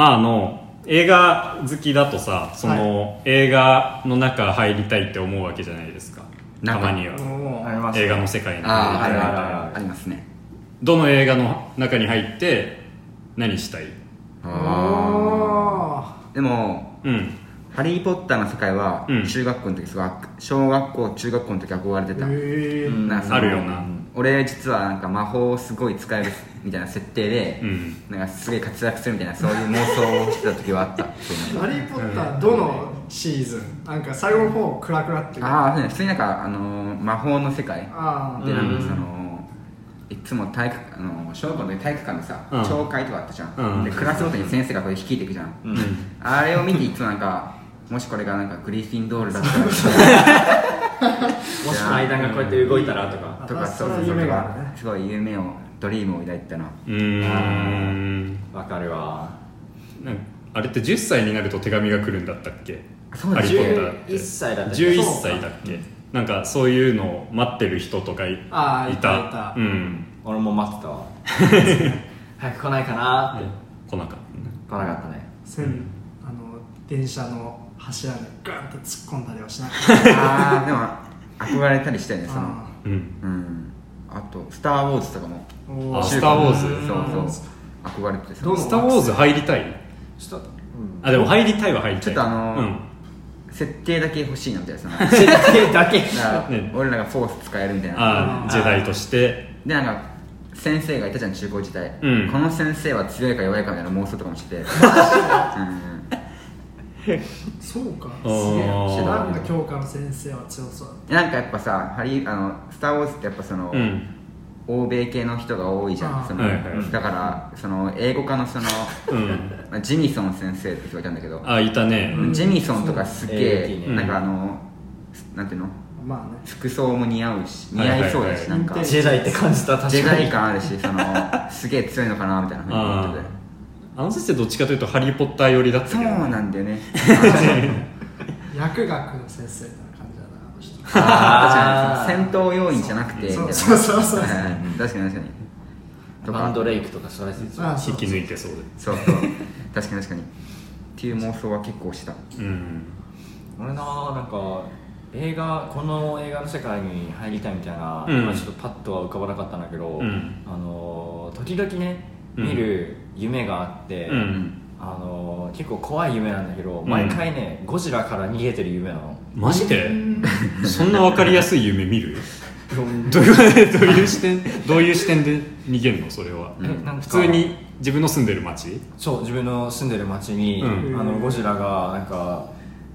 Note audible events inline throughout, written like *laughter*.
まああの映画好きだとさその、映画の中入りたいって思うわけじゃないですか。たなんかまには。もうありますね。映画の世界に。あああるあるあるありますね。どの映画の中に入って何したい？あでもうん「ハリー・ポッター」の世界はうん。中学校の時すごい小学校中学校の時憧れてーた、へえうんなそのあるよな俺実はなんか魔法をすごい使えるみたいな設定で、うん。なんかすげえ活躍するみたいなそういう妄想をしてた時はあった。ハリー・ポッターどのシーズン？なんか最後の方クラクラっていう。ああそうね。普通になんか、あのー魔法の世界。あでなんうんかそのいつも体育あの小学校の時体育館のさ、うん。朝会とかあったじゃん、うん。でクラスごとに先生がこれ率いていくじゃん、うん。あれを見ていつもなんかもしこれがなんかグリフィンドールだったら *laughs* *laughs* もし階段がこうやって動いたらとか。とかあそうそうそうそれは夢があるね。すごい夢をドリームを抱いてたなうーん。わかるわ。なんかあれって10歳になると手紙が来るんだったっけ？そうだハリー・ポッターって。11歳だったっけ？11歳だっけ？なんかそういうのを待ってる人とかいあーいたいた。うん。俺も待ってたわ。*laughs* 早く来ないかなって。来なかっ来なかったね。線あの電車の柱にガンと突っ込んだりはしなかっああでも憧れたりしたよねたその。たうん。うん。あと「スター・ウォーズ」とかも。あスターウォーズ。そうそう。憧れててさどのスター・ウォーズ入りたい？ちょっと。あでも入りたいは入りたい。ちょっとあのーうん。設定だけ欲しいなみたいな *laughs* 設定だけ？からね。俺らがフォース使えるみたいな。あージェダイとして。でなんか先生がいたじゃん中高時代、うん。この先生は強いか弱いかみたいな妄想とかもしてて。*laughs* うんそうか。すげえ。なんか教科の先生は強そうだっなんかやっぱさハリーあの「スター・ウォーズ」ってやっぱその、うん。欧米系の人が多いじゃん。その、はいはいだからその英語科のそのうん。まあジミソン先生って人がいたんだけど、あいたね。うん。ジミソンとかすげえ、う。んなんかあのなんていうの？まあね。服装も似合うし似合いそうだし、はいはいはいなんか。ジェダイって感じた確かに。ジェダイ感あるしそのすげえ強いのかなみたいなふうに思っててあの先生どっちかというとハリー・ポッター寄りだったそうけどなんだよね。*laughs* 薬学の先生みたいな感じだなあの人。ああーー確かに。戦闘要員じゃなくて。みたいなそうそうそうそう。はい。はい確かに確かに。バンドレイクとかそれ説あ引き抜いてそうで。そうそう。確かに確かに。っていう妄想は結構した。うん。俺ななんか映画この映画の世界に入りたいみたいな、うん。まあちょっとパッとは浮かばなかったんだけど、うん。あの時々ねうん。見る夢があって、うんあの結構怖い夢なんだけど、ん。毎回ねゴジラから逃げてる夢なの。マジで？*laughs* そんな分かりやすい夢見る？どういうどういう視点どういう視点で逃げるの？それは、普通に自分の住んでる町そう自分の住んでる町に、うん。あのゴジラがなんか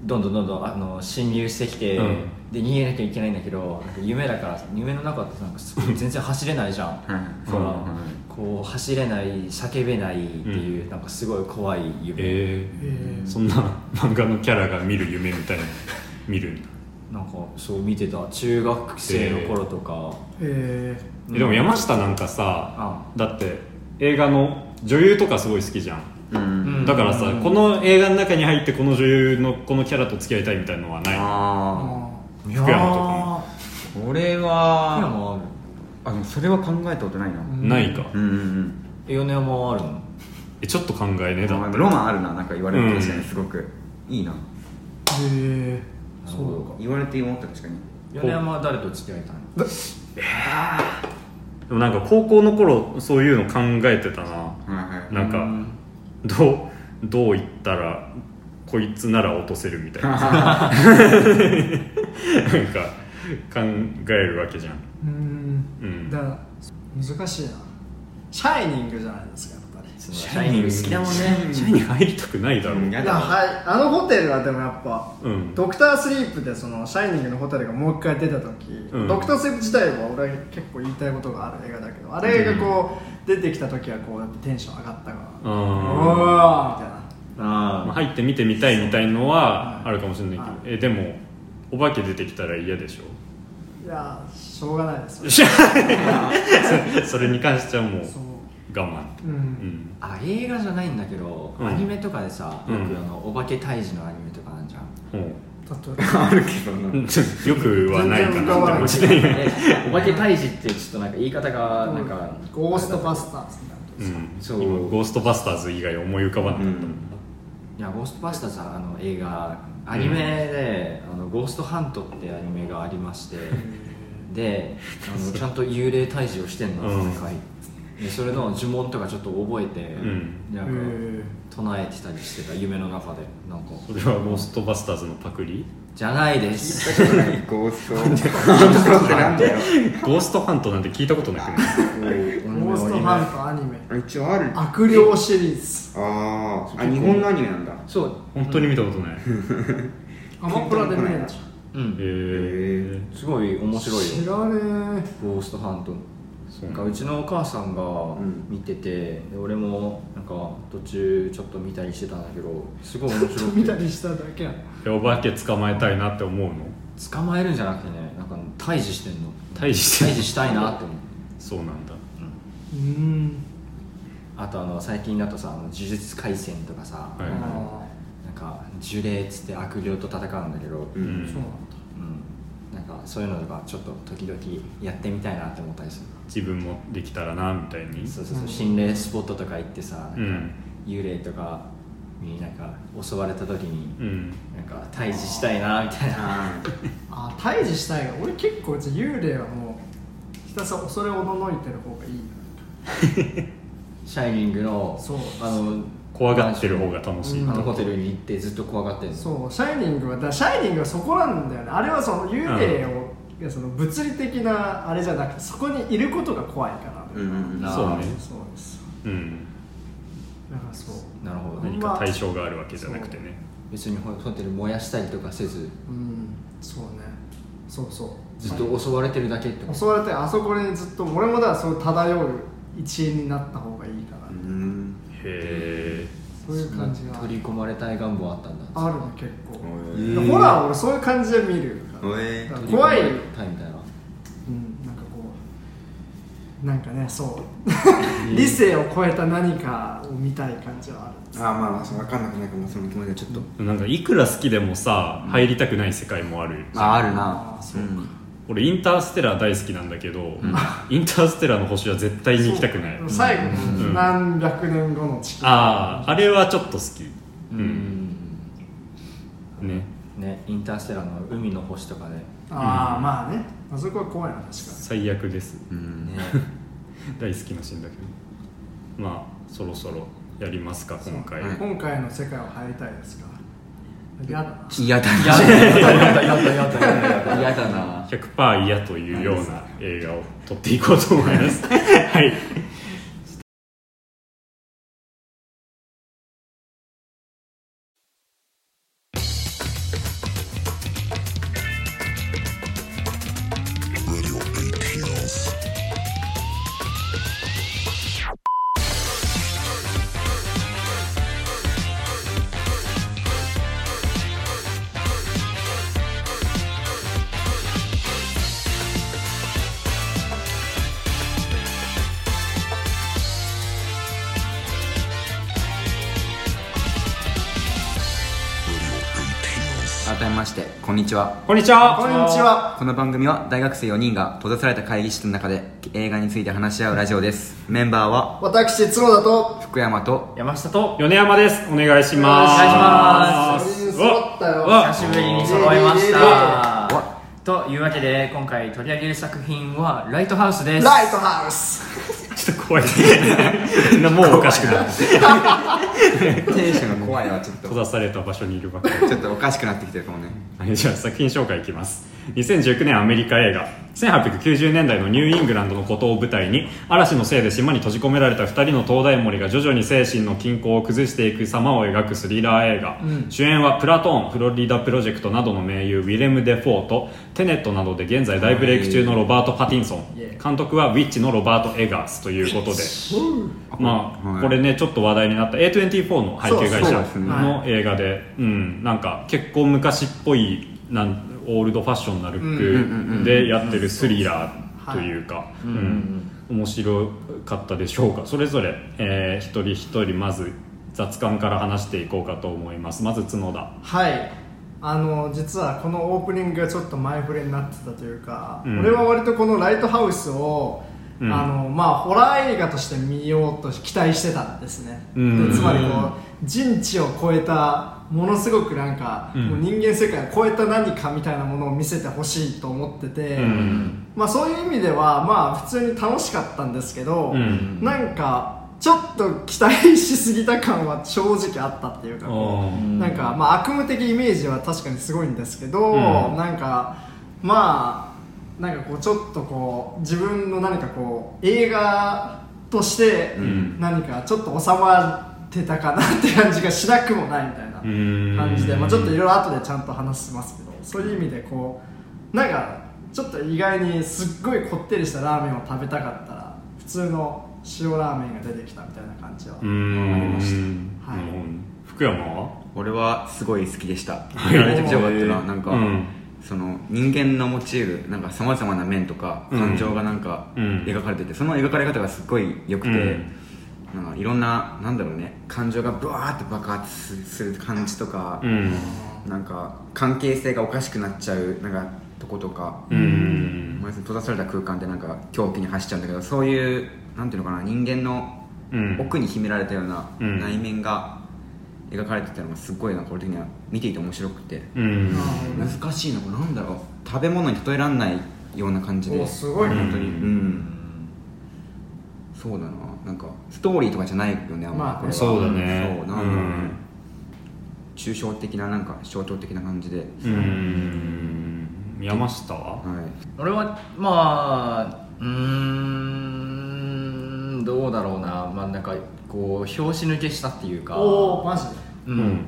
どんどんどんどんあの侵入してきて、うん。で逃げなきゃいけないんだけど夢だから夢の中ってなんか全然走れないじゃん。はいそううんこう走れない叫べないっていう、なんかすごい怖い夢、ええー、そんな漫画のキャラが見る夢みたいなの *laughs* 見るんだ。なんかそう見てた。中学生の頃とか、ー、ええでも山下なんかさあ。だって映画の女優とかすごい好きじゃん。うん。うんだからさ、うん。この映画の中に入ってこの女優のこのキャラと付き合いたいみたいのはない。ー、ああい福山とかあ俺福は山あるあでもそれは考えたことないな。うん。ないか、うんうんうん。米山はあるの？えちょっと考えねえだ。あロマンあるななんか言われると確かうんにすごく。いいな。ーえー、そそううか言われて思った確かに。米山は誰と付き合いたいの？でもなんか高校の頃そういうの考えてたな。はいはい。なんかうん。どうどう言ったらこいつなら落とせるみたいな。*laughs* なんか考えるわけじゃん。うんだから難しいな。シャイニングじゃないですかやっぱり。シャイニング好きだもんね。シャイニング。入りたくないだろう、うん。いやはいあのホテルはでもやっぱうん。ドクタースリープでそのシャイニングのホテルがもう一回出た時、うん。ドクタースリープ自体は俺結構言いたいことがある映画だけどあれがこう、出てきた時はこうやってテンション上がったからおあー。みたいな。まああ入って見てみたいみたいのははい。あるかもしれないけどはい。えでもお化け出てきたら嫌でしょ？いやしょうがないです。*laughs* *laughs* それに関してはもう我慢。ううん。んあ映画じゃないんだけど、うん。アニメとかでさよくうんあのお化け退治のアニメとかあるじゃん。も例えば。*laughs* あるけどな。うよくはないかな。って思ってえお化け退治ってちょっとなんか言い方がなんかゴーストバスターズみたいなうん、そう。今ゴーストバスターズ以外思い浮かばなかったもんな、いやゴーストバスターズはあの映画アニメで、あのゴーストハントってアニメがありましてであのちゃんと幽霊退治をしてんのそれの呪文とかちょっと覚えて、ん。なんかへ唱えてたりしてた夢の中で。なんか。それはゴーストバスターズのパクリ？じゃないです。聞いたことない。ゴーストってなんだよゴーストハントなんて聞いたことなくないーゴーストハントアニメ。一応ある。悪霊シリーズ。あーあ日本のアニメなんだ。そう。本当に見たことない、アマプラで見れるじうん。へえすごい面白い知よらねゴーストハントそう。なんかうちのお母さんがん。見てて、で俺もなんか途中ちょっと見たりしてたんだけどすごい面白えくて。*laughs* 見たりしただけやお化け捕まえたいなって思うの？捕まえるんじゃなくてねなんか退治してんの。退治してんの？退治したいなって思う。そうなんだ。うん。あとあの最近だとさあの呪術廻戦とかさ、はいあなんか呪霊っつって悪霊と戦うんだけど、うん。んそうなん。だうんなんかそういうのとかちょっと時々やってみたいなって思ったりする。自分もできたらなみたいに？そうそうそう。心霊スポットとか行ってさなんかうん幽霊とかになんか襲われた時にうん。なんか退治したいなみたいな。ああ退治したい。が俺結構幽霊はもうひたすら恐れおののいてる方がいい *laughs* *laughs* シャイニングのそう。あの怖がってる方が楽しい。うん。あのホテルに行ってずっと怖がってるの。そう。シャイニングはだからシャイニングはそこなんだよね。あれはその幽霊を、その物理的なあれじゃなくてそこにいることが怖いから、うん。うん。うんあーそうねそうです。うん。だからそう。なるほど。何か対象があるわけじゃなくてね。別にホホテル燃やしたりとかせず。うん。そうね。そうそう。ずっと襲われてるだけってこと？襲われてあそこにずっと俺もだからそう漂う一員になった方がいいかな、うん。へえそういう感じが。取り込まれたい願望あったんだ。あるね結構、へー。ホラー俺そういう感じで見る。怖い、たいみたいな。うん、なんかこうなんかねそう。理性を超えた何かを見たい感じはある。ああまあそう分かんなくないかもその気持ちはちょっと。なんかいくら好きでもさ入りたくない世界もあるああるあなーそうか俺インターステラー大好きなんだけど、インターステラーの星は絶対に行きたくない。最後うん。何百年後の地球。あああれはちょっと好き。ううん。んね。ねインターステラーの海の星とかね。ああまあね。あそこは怖いな確か最悪です。うんね。*laughs* 大好きなシーンだけど。まあそろそろやりますか今回、に今回の世界は入りたいですか嫌だな。嫌だやだやだやだやだやだやだな100% *laughs* 嫌というような映画を撮っていこうと思います。はい改めましてこんにちは。こんにちは。こんにちは。この番組は大学生4人が閉ざされた会議室の中で映画について話し合うラジオです。メンバーは私角田と福山と山下と米山です。お願いします。お願いします。揃ったよ久しぶりに揃いました。というわけで今回取り上げる作品は「ライトハウス」です。ライトハウスちょっと怖い。みんなもうおかしくなってテンションが怖いわちょっと。閉ざされた場所にいるばっかり。ちょっとおかしくなってきてるかもね。はい、じゃあ作品紹介いきます2019年アメリカ映画。1890年代のニューイングランドの孤島を舞台に嵐のせいで島に閉じ込められた2人の灯台守が徐々に精神の均衡を崩していく様を描くスリラー映画、主演はプラトーンフロリダプロジェクトなどの名優ウィレム・デフォーとテネットなどで現在大ブレイク中のロバート・パティンソン。監督はウィッチのロバート・エガースということで。まあ、はい。これねちょっと話題になった A24 の配給会社の映画で、うん、なんか結構昔っぽいなんオールドファッションなルックでやってるスリラーというか、うん。面白かったでしょうか。それぞれ、えー一人一人まず雑感から話していこうかと思います。まず角田。はい。あの実はこのオープニングがちょっと前触れになってたというか、うん。俺は割とこのライトハウスをうん。あのまあ、ホラー映画として見ようと期待してたんですね、うん。でつまりこう人知を超えたものすごくなんか、うん。もう人間世界を超えた何かみたいなものを見せてほしいと思ってて、うん。まあ、そういう意味ではまあ普通に楽しかったんですけど、うん。なんかちょっと期待しすぎた感は正直あったっていうかなんかまあ悪夢的イメージは確かにすごいんですけど、うん。なんかまあなんかこうちょっとこう自分の何かこう映画としてん。何かちょっと収まってたかなって感じがしなくもないみたいな。うん感じで、まあ、ちょっといろいろ後でちゃんと話しますけどそういう意味でこうなんかちょっと意外にすっごいこってりしたラーメンを食べたかったら普通の塩ラーメンが出てきたみたいな感じはあうりんました、はい。うん福山は？俺はすごい好きでした。はい。めちゃくちゃ良かったななんか、うん。その人間のモチーフなんかさまざまな面とかうん。感情がなんかうん。描かれてて、その描かれ方がすっごい良くて、うんなんかいろんななんだろうね感情がブワーって爆発する感じとか、うん。なんか関係性がおかしくなっちゃうなんかとことか、うん。まあ閉ざされた空間でなんか狂気に走っちゃうんだけどそういうなんていうのかな人間のうん。奥に秘められたようなうん。内面が描かれてたのがすごいなんか俺的には。見ていて面白くて。うん。難しいなこれなんだろう。食べ物に例えられないような感じで。おすごいね。本当に。うんそうだな。なんかストーリーとかじゃないよねあんま。まあこれは。そうだね。そうなんだろう。ね抽象的ななんか象徴的な感じで、うん。山下ははい。俺はまあうーんどうだろうな。まあなんかこう拍子抜けしたっていうか。おおマジで？うん。うん。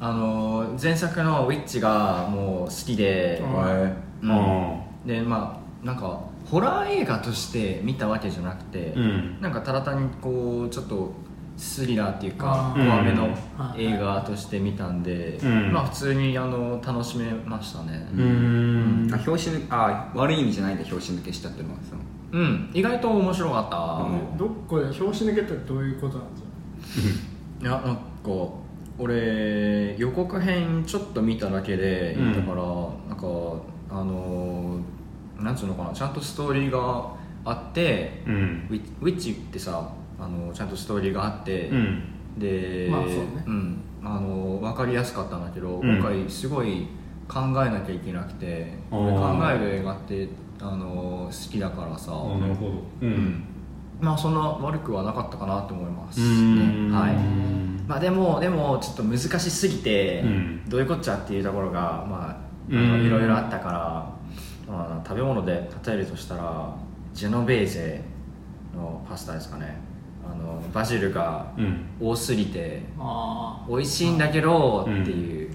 あの前作の「ウィッチ」がもう好きで、うんうん。あでまあなんかホラー映画として見たわけじゃなくて、うん。なんかただ単にこうちょっとスリラーっていうか怖めのうん。映画として見たんで、うん。まあ普通にあの楽しめましたね。ーうん。あ表紙抜あ悪い意味じゃないで表紙抜けしたっていうのはそのうん。意外と面白かった、うん。どっかで表紙抜けってどういうことなんです *laughs* いやなんか俺予告編ちょっと見ただけで、うん。だからなんかあのなんつうのかなちゃんとストーリーがあって、うん。ウィウィッチってさあのちゃんとストーリーがあって、うん。で、まあそうね。ん、あの分かりやすかったんだけど、うん。今回すごい考えなきゃいけなくてあー。俺考える映画ってあの好きだからさ、あなるほど。ううん。まあそんな悪くはなかったかなと思いますうん。ねはい。うんまあでもでもちょっと難しすぎて、うん。どういうこっちゃっていうところがまあいろいろあったから、まあ、食べ物で例えるとしたらジェノベーゼのパスタですかね。あのバジルがうん。多すぎてあ美味しいんだけどっていう、う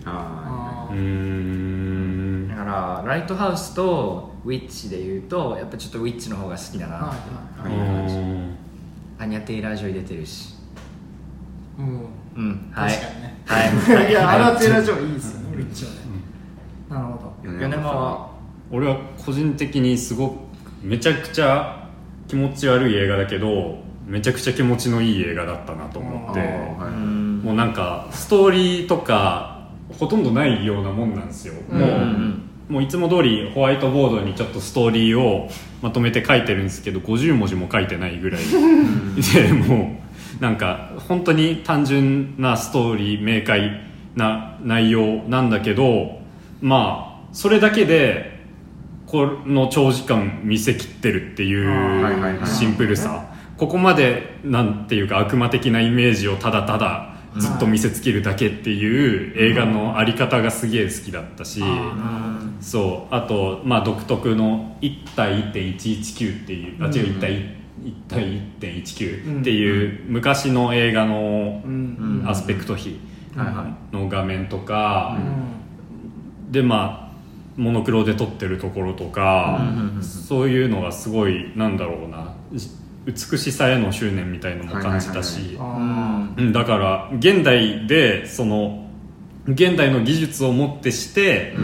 ー。ん。だからライトハウスとウィッチで言うとやっぱちょっとウィッチの方が好きだな、はいあはいはい。アニャ・テイラー・ジョイ出てるし。うん。うん。はい。確かにね。はい。*laughs* いや、アニャ・テイラー・ジョイいいですよね、ウィッチはね。なるほど。米米山は俺は個人的にすごくめちゃくちゃ気持ち悪い映画だけどめちゃくちゃ気持ちのいい映画だったなと思ってはいうんもうなんかストーリーとかほとんどないようなもんなんですよ、もう、うん。もういつも通りホワイトボードにちょっとストーリーをまとめて書いてるんですけど50文字も書いてないぐらい。*laughs* でもうなんか本当に単純なストーリー明快な内容なんだけどまあそれだけでこの長時間見せきってるっていうシンプルさ。ここまでなんていうか悪魔的なイメージをただただずっと見せつけるだけっていう映画のあり方がすげえ好きだったし、うんそう。あと、まあ、独特の1対1.119っていうあ違う1対1対1.19っていう昔の映画のうん。アスペクト比の画面とかう、でまあモノクロで撮ってるところとか、そういうのがすごいなんだろうな。美しさへの執念みたいのも感じたし、だから現代でその現代の技術をもってして、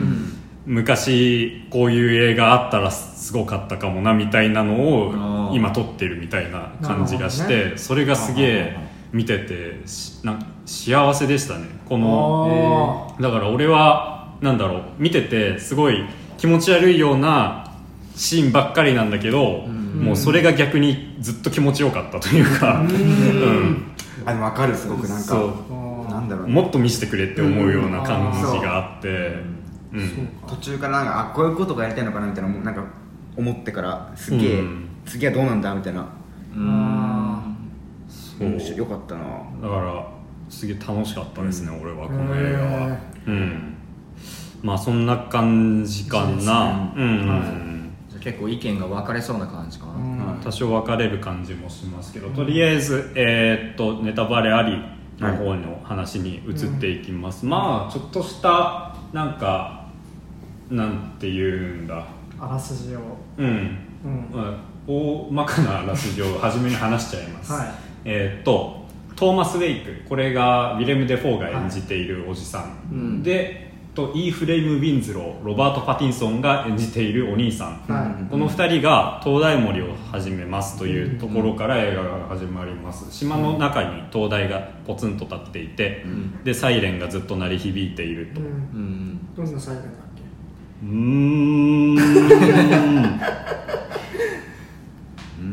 昔こういう映画あったらすごかったかもなみたいなのあをー。今撮ってるみたいな感じがして、それがすげえ見ててしなん幸せでしたね。こあのーだから俺はなんだろう見ててすごい気持ち悪いようなシーンばっかりなんだけど、もうそれが逆にずっと気持ちよかったというか、うん。あでも分かるすごくなんかそう。なんだろう。ねもっと見せてくれって思うような感じがあって、うん。途中からなんかあこういうことがやりたいのかなみたいなもうなんか思ってからすげえ、うん。次はどうなんだみたいな。う面白いよかったな。だからすげえ楽しかったですね、俺はこの映画は。うんまあそんな感じかな。うん、うん。じゃあ結構意見が分かれそうな感じかな、うん。多少分かれる感じもしますけど、とりあえず、えーっとネタバレありの方の話に移っていきます、まあちょっとしたなんかなんて言うんだ。あらすじを。うん、うん。まあ大まかなあらすじを初めに話しちゃいます、はい。えーっとトーマス・ウェイク。これがウィレム・デフォーが演じているおじさん、うん。でとイーフレイム・ウィンズローロバート・パティンソンが演じているお兄さん、はい。この2人が灯台守を始めますというところから映画が始まります。島の中に灯台がポツンと立っていて、でサイレンがずっと鳴り響いていると。ううん。うん。どんなサイレンだっけ？ーん。うーん。うん。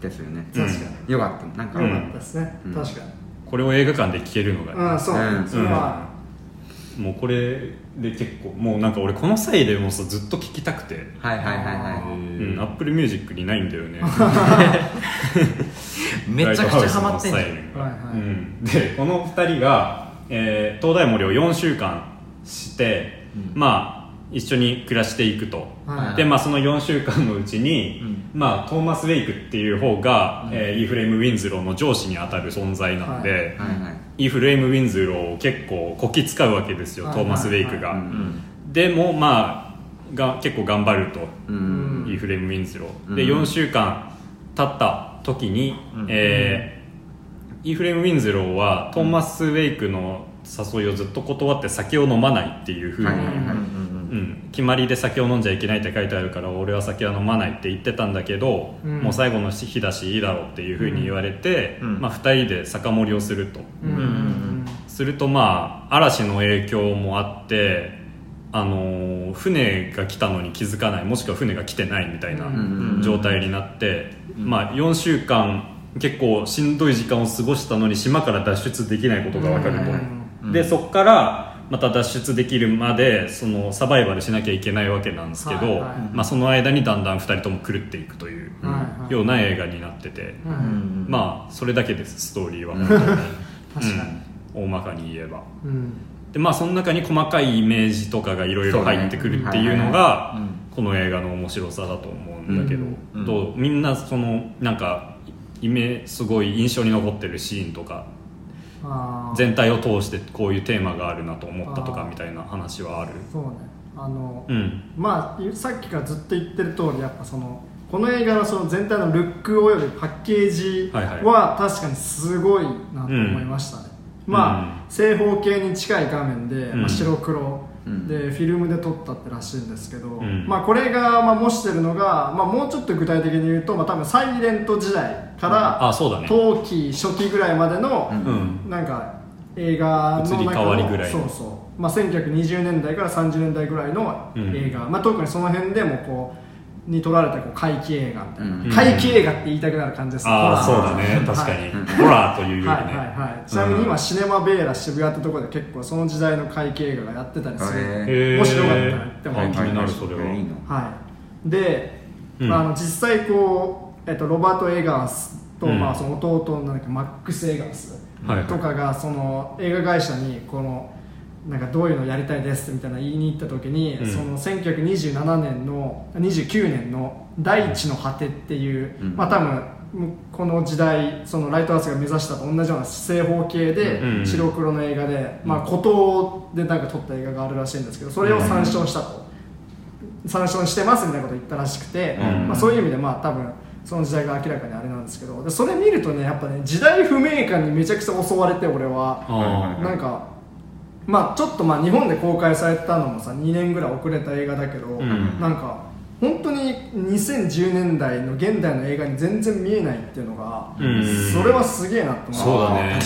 ですよね。確かに。よかった。なんか、うんよかったですね。うん。確かにこれを映画館で聴けるのがね、うんそう。うん。それはもうこれで結構もうなんか俺このサイレンもさずっと聴きたくて。はいはいはいはうん、アップルミュージックにないんだよね。*laughs* めちゃくちゃハマってんうん、でこの2人が、えー灯台守を4週間して、まあ一緒に暮らしていくと、はい。でまあその4週間のうちに、うん。まあトーマス・ウェイクっていう方が、えーイーフレーム・ウィンズローの上司に当たる存在なんで、はい。いはい。はい。イーフレーム・ウィンズローを結構こき使うわけですよ、はい。トーマス・ウェイクが、はい。うん。でもまあが結構頑張ると、うん。イーフレーム・ウィンズロー、うん。で4週間経った時に、うん。えーイーフレーム・ウィンズローはトーマス・ウェイクの誘いをずっと断って酒を飲まないっていうふうに、はい。はい。はい。うんうん、決まりで酒を飲んじゃいけないって書いてあるから俺は酒は飲まないって言ってたんだけど、うん。もう最後の日だしいいだろうっていうふうに言われて、うん。まあ、2人で酒盛りをすると。するとまあ嵐の影響もあってあのー船が来たのに気づかない。もしくは船が来てないみたいなうん状態になって、まあ、4週間結構しんどい時間を過ごしたのに島から脱出できないことが分かると、うん。でそこからまた脱出できるまでそのサバイバルしなきゃいけないわけなんですけど、はいはい。まあ、その間にだんだん2人とも狂っていくというような映画になってて、まあそれだけですストーリーは。本当に。うん、大まかに言えば。にうん。でまあその中に細かいイメージとかがいろいろ入ってくるっていうのがうん。この映画の面白さだと思うんだけど、うん。どうみんなそのなんかイメすごい印象に残ってるシーンとか全体を通してこういうテーマがあるなと思ったとかみたいな話はある？そうね。あのうん。まあさっきからずっと言ってる通りやっぱそのこの映画のその全体のルックおよびパッケージはいはい。は確かにすごいなと思いましたね、まあ、正方形に近い画面で、うん。まあ、白黒うん。でフィルムで撮ったってらしいんですけど、ん。まあ、これがまあ模してるのが、まあ、もうちょっと具体的に言うと、まあ、多分サイレント時代からあそうだね。冬季初期ぐらいまでの、うん。なんか映画の中の移り変わりぐらいの。そうそう、まあ、1920年代から30年代ぐらいの映画、まあ、特にその辺でもこうに撮られたこう怪奇映画みたいな、うん。怪奇映画って言いたくなる感じですああホラー。そうだね。確かに、ホラーというよりね、はいはいはい。ちなみに今、シネマベーラ渋谷ってところで結構その時代の怪奇映画がやってたりする、へへー。面白かったねって思う。はい気になるそれは、いいのはい、で、うん。あの実際こう、えっと、ロバート・エガースと、うん。まあ、その弟のなんだっけマックス・エガースとかがその映画会社にこのなんかどういうのやりたいですみたいな言いに行った時に、うん。その1927年の29年の「大地の果て」っていう、うん。まあ多分この時代そのライトハウスが目指したと同じような正方形でうん。白黒の映画で、まあ、孤島でなんか撮った映画があるらしいんですけどそれを参照したと、参照してますみたいなことを言ったらしくて、うん。まあ、そういう意味でまあ多分その時代が明らかにあれなんですけどでそれ見るとねやっぱね時代不明感にめちゃくちゃ襲われて俺は。あなんかまあちょっとまあ日本で公開されたのもさ2年ぐらい遅れた映画だけど、ん。なんか本当に2010年代の現代の映画に全然見えないっていうのが、うん。それはすげえなって思そうだね。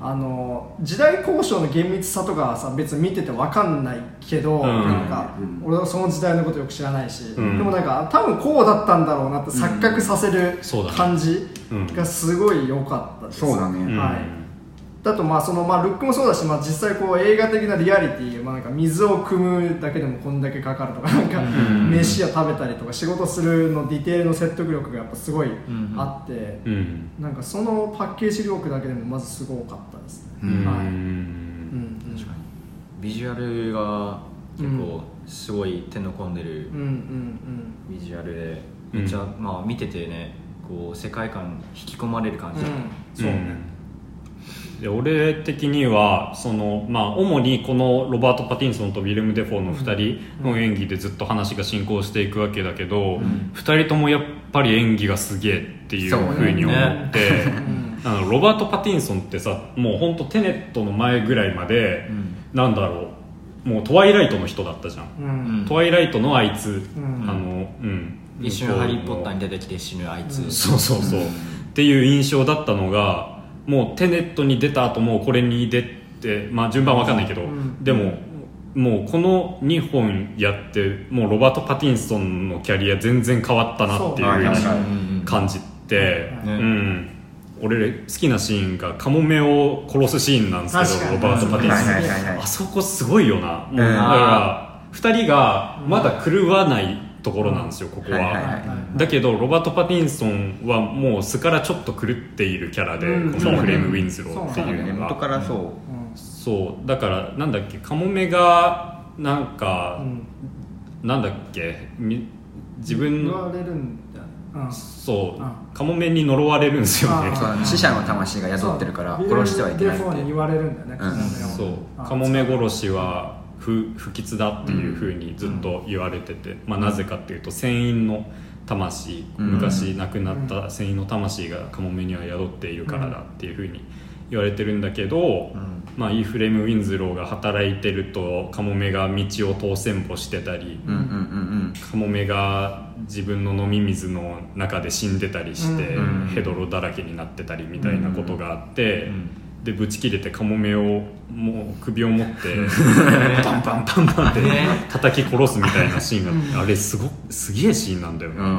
あの時代交渉の厳密さとかはさ別に見てて分かんないけど、ん。なんか、うん。俺はその時代のことよく知らないし、うん。でもなんか多分こうだったんだろうなって錯覚させる感じうん。がすごい良かったです、そうだね。うん。はいだとまあそのまあルックもそうだし、まあ、実際こう映画的なリアリティ、まあ、なんか水を汲むだけでもこんだけかかるとか *laughs* なんかん。飯を食べたりとか仕事するのディテールの説得力がやっぱすごいんあって、うん。なんかそのパッケージ力だけでもまずすごかったですね、ビジュアルが結構すごい手の込んでるビジュアルでめっちゃ、まあ見ててねこう世界観引き込まれる感じ、うん。そうね、で俺的にはその、まあ、主にこのロバート・パティンソンとウィレム・デフォーの2人の演技でずっと話が進行していくわけだけど、ん。2人ともやっぱり演技がすげえっていうふうに思って、ん。あのロバート・パティンソンってさもう本当テネットの前ぐらいまで、うん。なんだろうもうトワイライトの人だったじゃん、うん。うんトワイライトのあいつ、ん。あのうん。一瞬ハリー・ポッターに出てきて死ぬあいつ、そうそうそう、っていう印象だったのがもうテネットに出た後もうこれに出てまあ順番わかんないけど、ん。でももうこの2本やってもうロバート・パティンソンのキャリア全然変わったなっていう感じて、ねうん、俺好きなシーンがカモメを殺すシーンなんですけどロバート・パティンソン、はいはいはいはいあそこすごいよな。もうだうん。から2人がまだ狂わないところなんですよここは。いはいはいはい。だけどロバート・パティンソンはもう素からちょっと狂っているキャラで、うん。このフレーム・ウィンズローってそうだねいうのが元からそう。うんそう。だからなんだっけカモメがなんか、うん。なんだっけみ自分のそう、うん。カモメに呪われるんですよね。死者の魂が宿ってるからそう。殺してはいけないって言われるんだよね、うん。カモメを。そう。あカモメ殺しは不不吉だっていうふうにずっと言われてて、まあ、なぜかっていうと船員の魂、うん。昔亡くなった船員の魂がカモメには宿っているからだっていうふうに言われてるんだけど、うん。まあ、イーフレーム・ウィンズローが働いてるとカモメが道を当選歩してたり、カモメが自分の飲み水の中で死んでたりして、うんヘドロだらけになってたりみたいなことがあって、うんでぶち切れてカモメをもう首を持って *laughs* パンパンパンパンってね。叩き殺すみたいなシーンがあれすごすげえシーンなんだよね。ううん。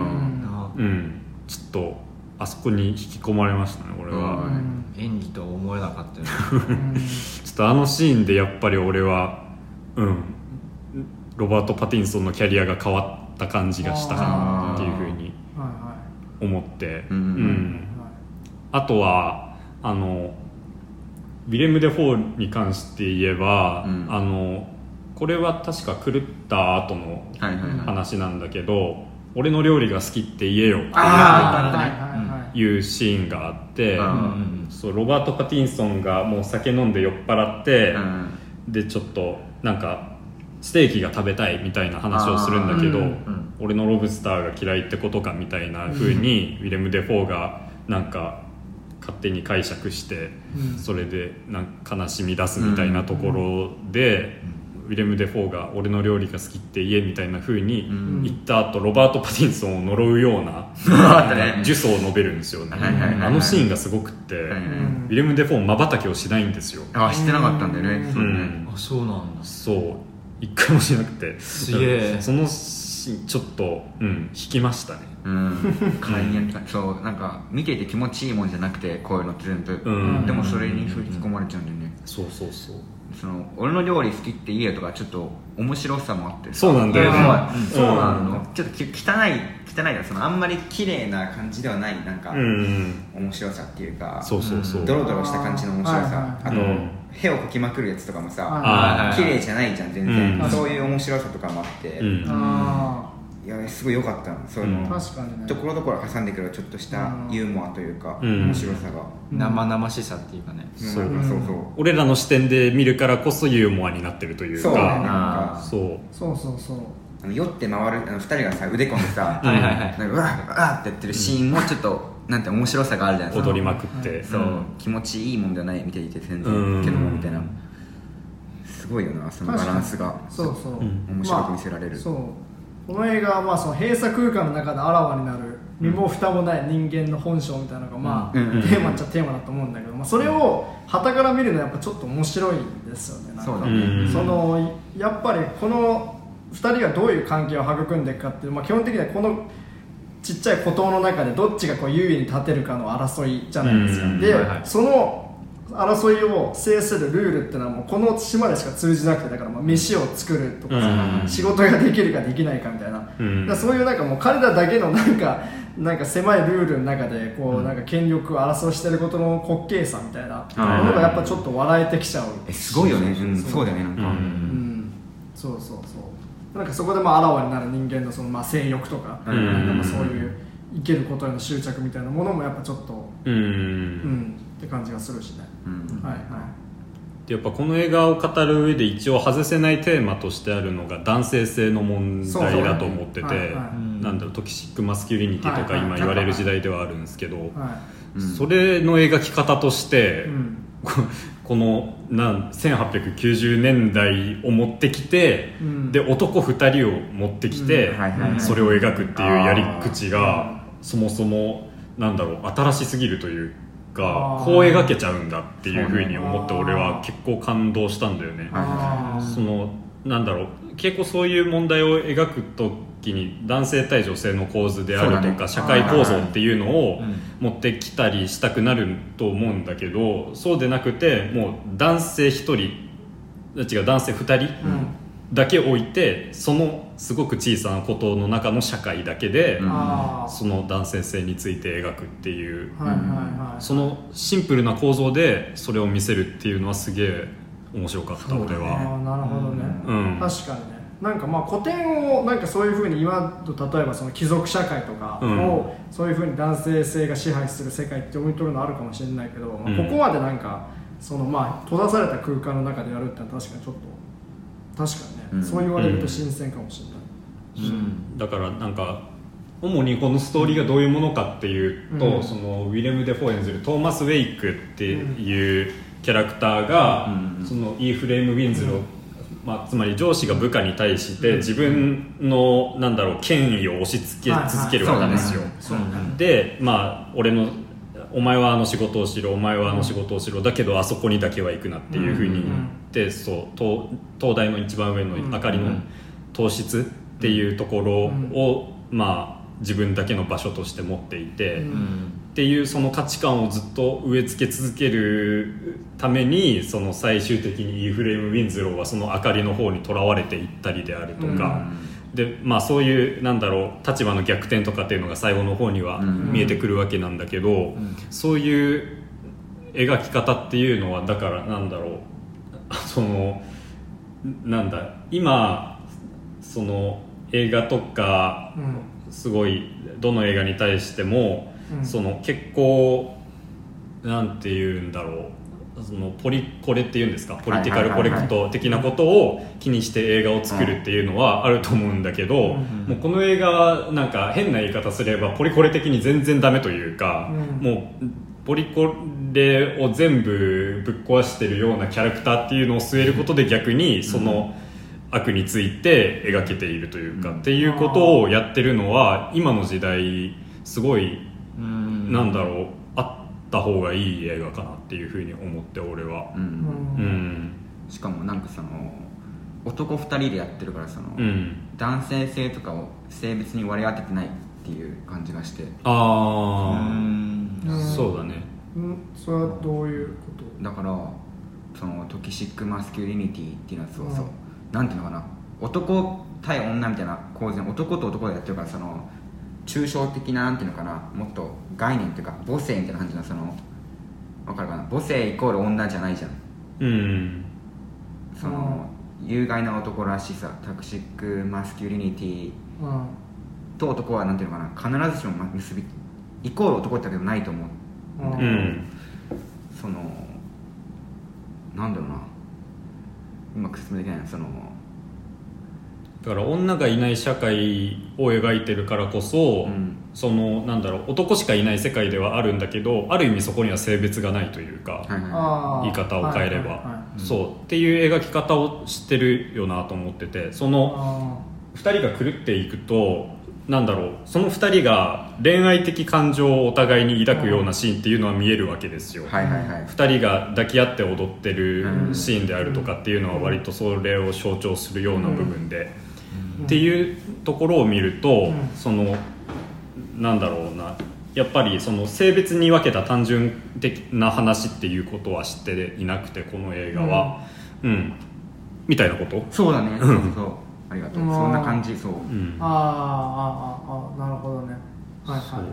うん、ちょっとあそこに引き込まれましたね俺は、うん。演技とは思えなかったよね。うん。ちょっとあのシーンでやっぱり俺はうん。ロバート・パティンソンのキャリアが変わった感じがしたかなっていうふうにはいは思って、うん。あとはあのウィレム・デ・フォーに関して言えば、うん。あのこれは確か狂った後のはいはいはい。話なんだけど、俺の料理が好きって言えよっていうシーンがあって、うん。うんそうロバート・パティンソンがもう酒飲んで酔っ払って、うん。でちょっとなんかステーキが食べたいみたいな話をするんだけど、俺のロブスターが嫌いってことかみたいな風に、ウィレム・デ・フォーがなんか勝手に解釈して、うん。それでなんか悲しみ出すみたいなところで、ウィレム・デ・フォーが俺の料理が好きって言えみたいな風にん。言った後ロバート・パティンソンを呪うような *laughs* 呪詛を述べるんですよね、あのシーンがすごくって、ウィレム・デ・フォーまばたきをしないんですよ。あしてなかったんだよね。そうね。うんあそうなんだ。そう。一回もしなくて。すげえ。そのちょっと、うん、引きましたね。うん。*laughs* そうなんか見ていて気持ちいいもんじゃなくてこういうのって全部うん。でもそれに吹き込まれちゃうんだよねそうそうそう。その俺の料理好きって言えとかちょっと面白さもあって。そうなんだよ。ねうん。うん。そうなの。ちょっとき汚い汚いそのあんまり綺麗な感じではないなんかうん。面白さっていうか。そうそうそう、ドロドロした感じの面白さ。あとうん屁をかきまくるやつとかもさ綺麗じゃないじゃん全然。うん。そういう面白さとかもあって。うん。あいやすごい良かったのそういううん。あの確かにね。ところどころ挟んでくるちょっとしたユーモアというかうん。面白さが。生々しさっていうかね。そうかそうそう俺らの視点で見るからこそユーモアになってるというそうね。なんかかそう。そうそうそう。あの酔って回るあの二人がさ腕込んでさ *laughs* はいはいはい。なんかうわっうわっってやってるシーンもちょっとなんて面白さがあるじゃないですか。踊りまくって、そう、ん。気持ちいいもんではない見ていて全うん。然けどもみたいな。すごいよなそのバランスが。そうそう、うん。面白く見せられる。まあそう。この映画はまあその閉鎖空間の中であらわになる。身も蓋もない人間の本性みたいなのがまあ、うん。うんテーマっちゃテーマだと思うんだけど、まあ、それを傍から見るのはやっぱちょっと面白いんですよね。なんか。そうだね。うん。そのやっぱりこの2人がどういう関係を育んでいくかっていう、まあ、基本的にはこのちっちゃい孤島の中でどっちがこう優位に立てるかの争いじゃないですか、うんで、はいはい。その争いを制するルールっていうのはもうこの島でしか通じなくてだからまあ飯を作るとかさ、うん。仕事ができるかできないかみたいな、うん。そういうなんかもう彼らだけのなんかなんか狭いルールの中でこうなんか権力を争わしてることの滑稽さみたいなものがやっぱちょっと笑えてきちゃう。えすごいよねう。んそうだよねなんか、うんうん。そうそうそうなんかそこでまああらわになる人間のそのまあ性欲とか,、うん。なんかまあそういう生きることへの執着みたいなものもやっぱちょっとうん、うんって感じがするしね、うん。はいはでやっぱこの映画を語る上で一応外せないテーマとしてあるのが男性性の問題だと思っててなんだろうトキシックマスキュリニティとか今言われる時代ではあるんですけど、いはそれの描き方として、い、うん。こ *laughs* このなん1890年代を持ってきて、うん。で男2人を持ってきて、それを描くっていうやり口がそもそもなんだろう新しすぎるというかこう描けちゃうんだっていうふうに思って俺は結構感動したんだよね。そのなんだろう結構そういう問題を描く時に男性対女性の構図であるとか、ね。社会構造っていうのをうん。持ってきたりしたくなると思うんだけどそうでなくてもう男性1人違う男性2人うん。だけ置いてそのすごく小さなことの中の社会だけで、うん。その男性性について描くっていう。そのシンプルな構造でそれを見せるっていうのはすげえ面白かった、ね。俺は。なるほどね、うん。確かにねなんかまあ古典をなんかそういうふうに今と例えばその貴族社会とかをそういうふうに男性性が支配する世界って読み取るのあるかもしれないけど、まあうんここまでなんかそのまあ閉ざされた空間の中でやるってのは確かにちょっと確かにね、うん。そう言われると新鮮かもしれない、うん。だからなんか主にこのストーリーがどういうものかっていうと、うん。そのウィレム・デ・フォー演ずるトーマス・ウェイクっていうキャラクターが、うん。そのイーフレーム・ウィンズロー、まあ、つまり上司が部下に対して自分のなんだろう権威を押し付け続けるわけですよ、でまあ俺のお前はあの仕事をしろお前はあの仕事をしろだけどあそこにだけは行くなっていうふうに言って、そう東東大の一番上の明かりの糖質っていうところを、まあ自分だけの場所として持っていて、うんっていうその価値観をずっと植え付け続けるためにその最終的にイーフレーム・ウィンズローはその明かりの方にとらわれていったりであるとか、でまあ、そういうなんだろう立場の逆転とかっていうのが最後の方にはうん見えてくるわけなんだけど、そういう描き方っていうのはだからなんだろう *laughs* そのなんだ今その映画とかうん。すごいどの映画に対しても、うん。その結構なんて言うんだろう。そのポリコレっていうんですか？ポリティカルコレクト的なことを気にして映画を作るっていうのはあると思うんだけど、もうこの映画はなんか変な言い方すればポリコレ的に全然ダメというか、うん。もうポリコレを全部ぶっ壊してるようなキャラクターっていうのを据えることで逆にその悪について描けているというか、うん。っていうことをやってるのは今の時代すごいうんなんだろうあった方がいい映画かなっていうふうに思って俺は。ううん。うん。んしかもなんかその男2人でやってるからその、うん。男性性とかを性別に割り当ててないっていう感じがして。ああ、そうだね。うん。それはどういうこと？だからその toxic masculinity っていうのはそうそう、うん。なんていうのかな。男対女みたいな構図で男と男でやってるからその抽象的ななんていうのかな。もっと概念っていうか母性みたいな感じのそのわかるかな？母性イコール女じゃないじゃん。うん。その、有害な男らしさ toxic masculinityうんと男はなんていうのかな？必ずしも結びイコール男ってわけでもないと思ううんうん。そのなんだろうな。うまく説明できない。なそのだから女がいない社会を描いてるからこそ、うん。そのなんだろう男しかいない世界ではあるんだけどある意味そこには性別がないというか、はい言い方を変えれば、はいはいはいそう。っていう描き方をしてるよなと思っててそのあ2人が狂っていくとなんだろうその2人が恋愛的感情をお互いに抱くようなシーンっていうのは見えるわけですよ、はいはいはい。2人が抱き合って踊ってるシーンであるとかっていうのは割とそれを象徴するような部分で、っていうところを見ると、ん。そのなんだろうな。やっぱりその性別に分けた単純的な話っていうことは知っていなくてこの映画は、うん。みたいなこと、そうだね。そうそうそう。ありがとう。うんそんな感じ。そう。うん。あーあーあーあー。なるほどね。はいはいはい。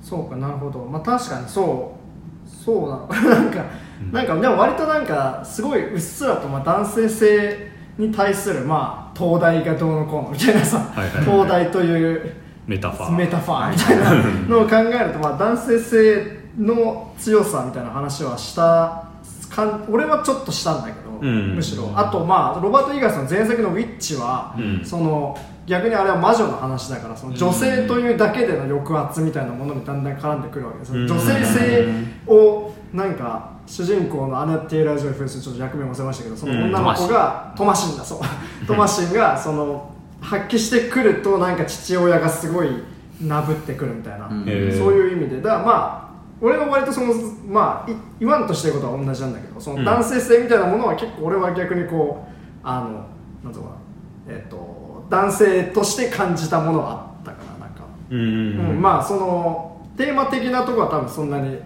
そう。かなるほど。まあ確かにそう。そうなの。*laughs* なんか、なんかでも割となんかすごいうっすらとまあ男性性に対するまあ東大がどうのこうのみたいなさ、はいはいはい。東大というメタファー。メタファーみたいなのを考えると、まあ、男性性の強さみたいな話はしたかん俺はちょっとしたんだけど、うん。むしろ。あとまあロバート・イーガースの前作の「ウィッチは」うん。その逆にあれは魔女の話だからその女性というだけでの抑圧みたいなものにだんだん絡んでくるわけです、うん。女性性をなんか主人公のアナ・テイラー・ジョイですちょっと役名忘れましたけどその女の子が、トマシン。だそう。*laughs* トマシンがその発揮してくるとなんか父親がすごいなぶってくるみたいな、うん。そういう意味で。だからまあ俺は割とそのまあい言わんとしてることは同じなんだけどその男性性みたいなものは結構俺は逆にこうあのなんつうのかな。えっ、と男性として感じたものはあったかななんか、うん。うんまあそのテーマ的なところは多分そんなに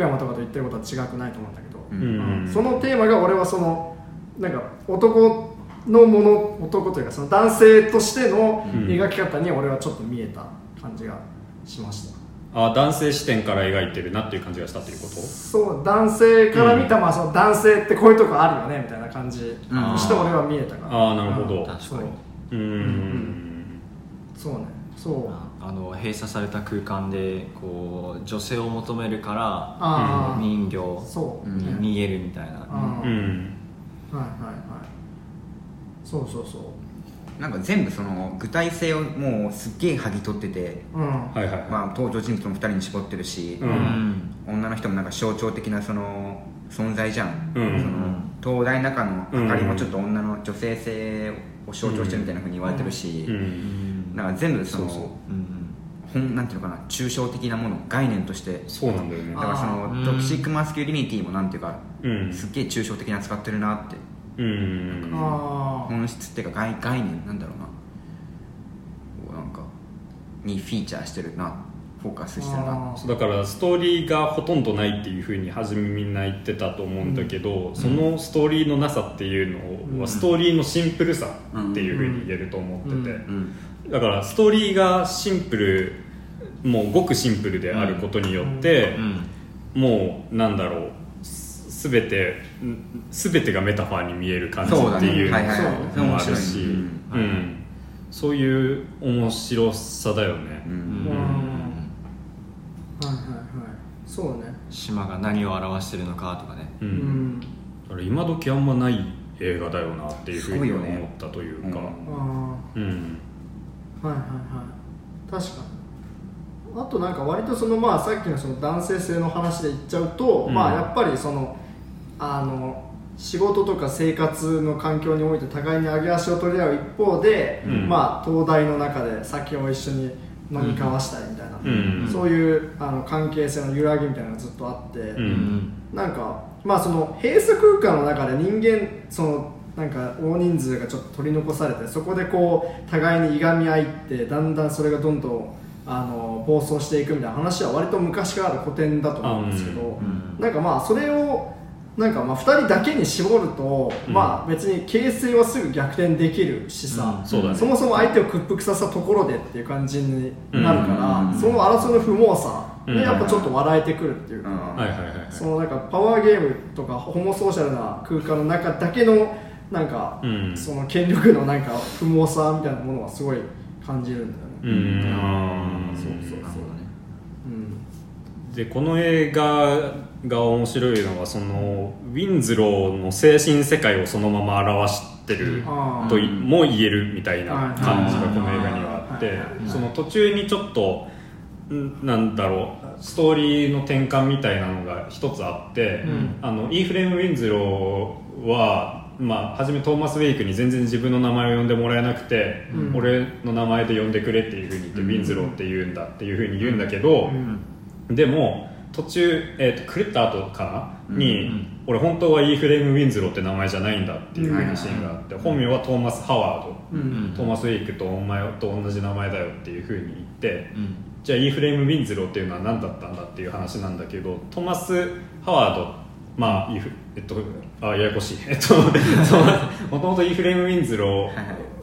福山とかと言ってることは違くないと思うんだけど、うん。うんそのテーマが俺はそのなんか男のもの男というかその男性としてのうん。描き方に俺はちょっと見えた感じがしました、あ男性視点から描いてるなっていう感じがしたっていうこと？そう男性から見た、まあその男性ってこういうとこあるよねみたいな感じして俺は見えたから、あーなるほど。うん。確かに。そうん。そうねそう。あの閉鎖された空間でこう女性を求めるから人形に逃げるみたいな、うんうんはいはいはい。そうそうそなんか全部その具体性をもうすっげえ剥ぎ取ってて、ううん。はいはいはい、まあ、登場人物も2人に絞ってるし、うん。女の人もなんか象徴的なその存在じゃん、うん。その東大の中の明かりもちょっと女の女性性を象徴してるみたいなふうに言われてるし、うんなんか全部そのそうそう。うん本なんていうのかな抽象的なもの概念として。そうなんだよね。だからそのうんトクシックマスキュリニティもなんていうか、うん。すっげえ抽象的な扱ってるなって。うん本質っていうか概概念なんだろうな。こうなんかにフィーチャーしてるなフォーカスしてるな。だからストーリーがほとんどないっていうふうに初めみんな言ってたと思うんだけど、そのストーリーのなさっていうのは、うん。ストーリーのシンプルさっていうふうに言えると思ってて、うんうんだからストーリーがシンプルもうごくシンプルであることによって、もうなんだろうす全てん全てがメタファーに見える感じっていうのもあるし、そう。い。う面白さだよね、ううん。うん。はいはいはい。そうね。島が何を表してるのかとかね。ううん。んだから今時あんまない映画だよなっていうふうに思ったというか。うん。あうん。あはいはいはい。確かに。あとなんか割とそのまあさっきのその男性性の話で言っちゃうと、うん。まあやっぱりそのあの仕事とか生活の環境において互いに上げ足を取り合う一方で、うん。まあ東大の中で酒を一緒に飲み交わしたりみたいな、うん。そういうあの関係性の揺らぎみたいなのがずっとあって、うん。なんかまあその閉鎖空間の中で人間そのなんか大人数がちょっと取り残されてそこでこう互いにいがみ合いってだんだんそれがどんどんあの暴走していくみたいな話は割と昔からある古典だと思うんですけど、うん。なんかまあそれをなんかまあ2人だけに絞ると、うん。まあ別に形勢はすぐ逆転できるしさ、うん。そね。そもそも相手を屈服させたところでっていう感じになるから、うん。その争いの不毛さでうん。やっぱちょっと笑えてくるっていうか、そのなんかパワーゲームとかホモソーシャルな空間の中だけのなんか、うん。その権力のなんか不毛さみたいなものはすごい感じるんだよね、うん。そうそうそうなるほどね。うん。でこの映画が面白いのはそのウィンズローの精神世界をそのまま表してるといも言えるみたいな感じがはい。この映画にはあってその途中にちょっとんなんだろうストーリーの転換みたいなのが一つあって、うん。あのイーフレーム・ウィンズローはまあ初めトーマス・ウェイクに全然自分の名前を呼んでもらえなくて、うん。俺の名前で呼んでくれっていうふうに言って、ウィンズローって言うんだっていうふうに言うんだけど、でも途中、えー、と狂った後かな？に、うん。俺本当はイーフレーム・ウィンズローって名前じゃないんだっていうふうにシーンがあって、本名はトーマス・ハワード、うん。トーマス・ウェイクとお前と同じ名前だよっていうふうに言って、うん。じゃあイーフレーム・ウィンズローっていうのは何だったんだっていう話なんだけどトーマス・ハワードまあイーフえっとあややこしい。*laughs* えっともともとイーフレーム・ウィンズロ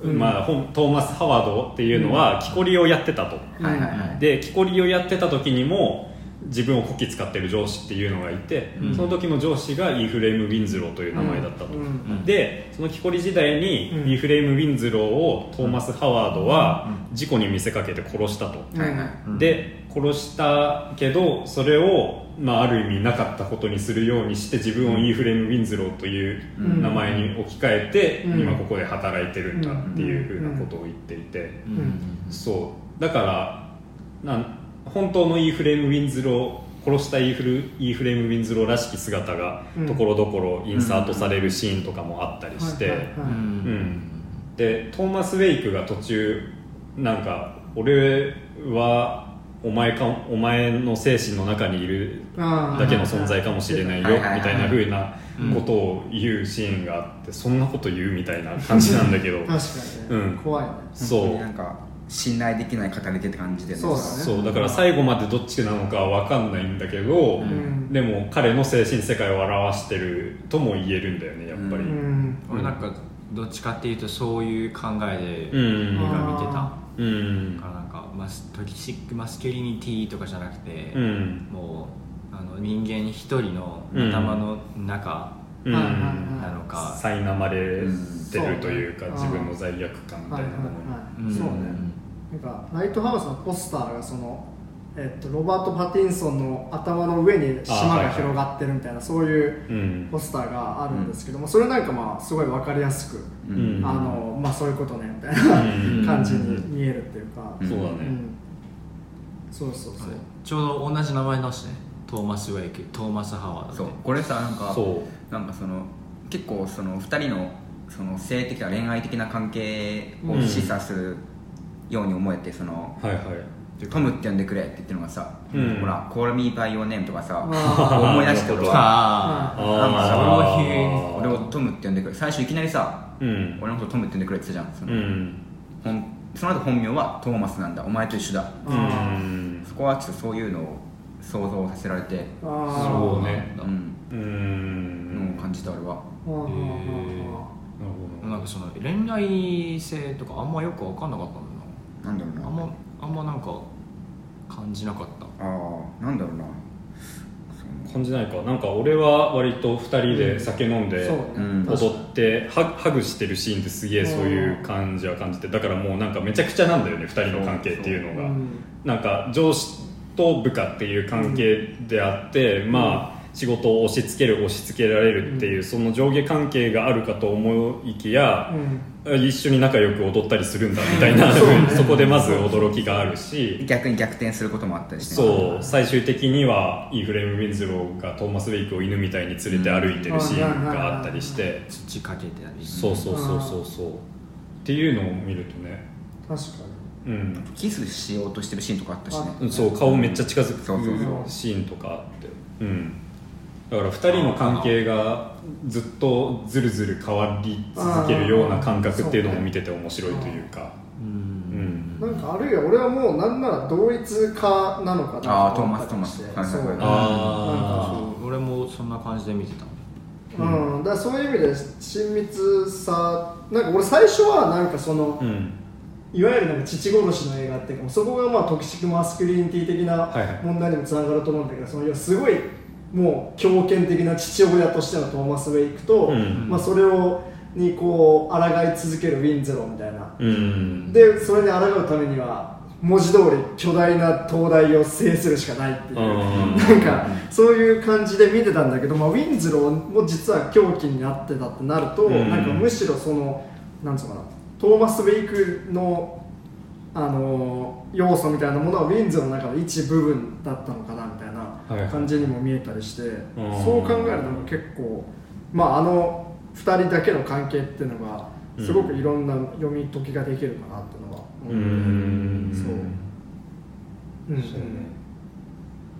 ー、まあ、本トーマス・ハワードっていうのは木こりをやってたと、で木こりをやってた時にも自分をこき使ってる上司っていうのがいて、うん。その時の上司がイーフレーム・ウィンズローという名前だったと、うん。うん。でその木こり時代にうん。イーフレーム・ウィンズローをトーマス・ハワードは事故に見せかけて殺したと、はいはい。うん。で殺したけどそれを、まあ、ある意味なかったことにするようにして自分をイーフレーム・ウィンズローといううん名前に置き換えて、うん。今ここで働いてるんだっていうふうなことを言っていて、うん。そう。だからなん本当のイーフレーム・ウィンズロー殺したイーフルイーフレーム・ウィンズローらしき姿がうんところどころインサートされるシーンとかもあったりして、でトーマス・ウェイクが途中なんか俺はお前かお前の精神の中にいるだけの存在かもしれないよみたいな風なことを言うシーンがあってそんなこと言うみたいな感じなんだけど。確かにね、うん。怖いね。そう。なんか信頼できない語り手って感じでそうだね。そうだから最後までどっちなのかは分かんないんだけど、ん。でも彼の精神世界を表してるとも言えるんだよねやっぱり、ううん。ん俺なんかどっちかっていうとそういう考えでうん。映画見てた、うん。だからなんかまあ toxic masculinity とかじゃなくて、うん。もうあの人間一人のうん。頭の中なのか、苛まれてるというか、う。ん自分の罪悪感みたはいなもの。に、はい、そうねなんかライトハウスのポスターがその、えっと、ロバート・パティンソンの頭の上に島が広がってるみたいなそういううん。ポスターがあるんですけども、それなんかまあすごい分かりやすく、うん。あのまあそういうことねみたいなうん。感じに見えるっていうか、うんそうだね、うん。そうそうそう、ちょうど同じ名前だしね。トーマス・ウェイクトーマス・ハワードそう。これさなんかそう。なんかその結構その2人のその性的な恋愛的な関係を示唆するように思えてその、はいはい。トムって呼んでくれって言ってるのがさ、うん。ほら「Call me by your name」とかさあ思い出してなるほど俺はああー。俺をトムって呼んでくれ最初いきなりさうん。俺のことトムって呼んでくれって言ってたじゃんその,、うん。ほんその後本名はトーマスなんだお前と一緒だ。あうん。そこはちょっとそういうのを想像させられて。そうね。うん。うん。感じた俺はあーあー。あー。なるほなんかその恋愛性とかあんまよく分かんなかったんだなんだろうな。なあんまあんまなんか感じなかった。ああなんだろうな。ど感じないか。なんか俺は割と2人で酒飲んで踊ってハハグしてるシーンってすげえそういう感じは感じてだからもうなんかめちゃくちゃなんだよね2人の関係っていうのが。うん。なんか上司と部下っていう関係であって、まあ仕事を押し付ける押し付けられるっていう、その上下関係があるかと思いきや、一緒に仲良く踊ったりするんだみたいな、*laughs* そこでまず驚きがあるし。逆に逆転することもあったりしてそう最終的にはイーフレーム・ウィンズローがトーマス・ウェイクを犬みたいに連れて歩いてるシーンがあったりして、土かけてたりそうそうそうそうそう。っていうのを見るとね。確かうん。キスしようとしてるシーンとかあったしね。そう顔めっちゃ近づそうそうくそう。シーンとかあって。うんだから2人の関係がずっとずるずる変わり続けるような感覚っていうのも見てて面白いというか。うん。うん。になんかあるいは俺はもうなんなら同一化なのかなあートーマスと思ったりして。トーマスそう。はいはいはいあそう俺もそんな感じで見てた。うん、だからそういう意味で親密さなんか俺最初はなんかその、うん。いわゆるなんか父殺しの映画っていうかそこがまあ toxic masculinity 的なはいはい。問題にもつながると思うんだけど、そのいやすごいもう強権的な父親としてのトーマス・ウェイクと、うん。まあ、それをにこう抗い続けるウィンズローみたいな、うん。でそれに抗うためには文字通り巨大な灯台を制するしかないっていう、うん。なんかそういう感じで見てたんだけど、まあ、ウィンズローも実は狂気になってたってなると、うん。なんかむしろそのなんつうのかなトーマス・ウェイクのあの要素みたいなものはウィンズの中の一部分だったのかなみ感じにも見えたりして、ん。そう考えると結構まああの2人だけの関係っていうのがすごくいろんな読み解きができるかなっていうのは思う。う、ん。そう。うん。そ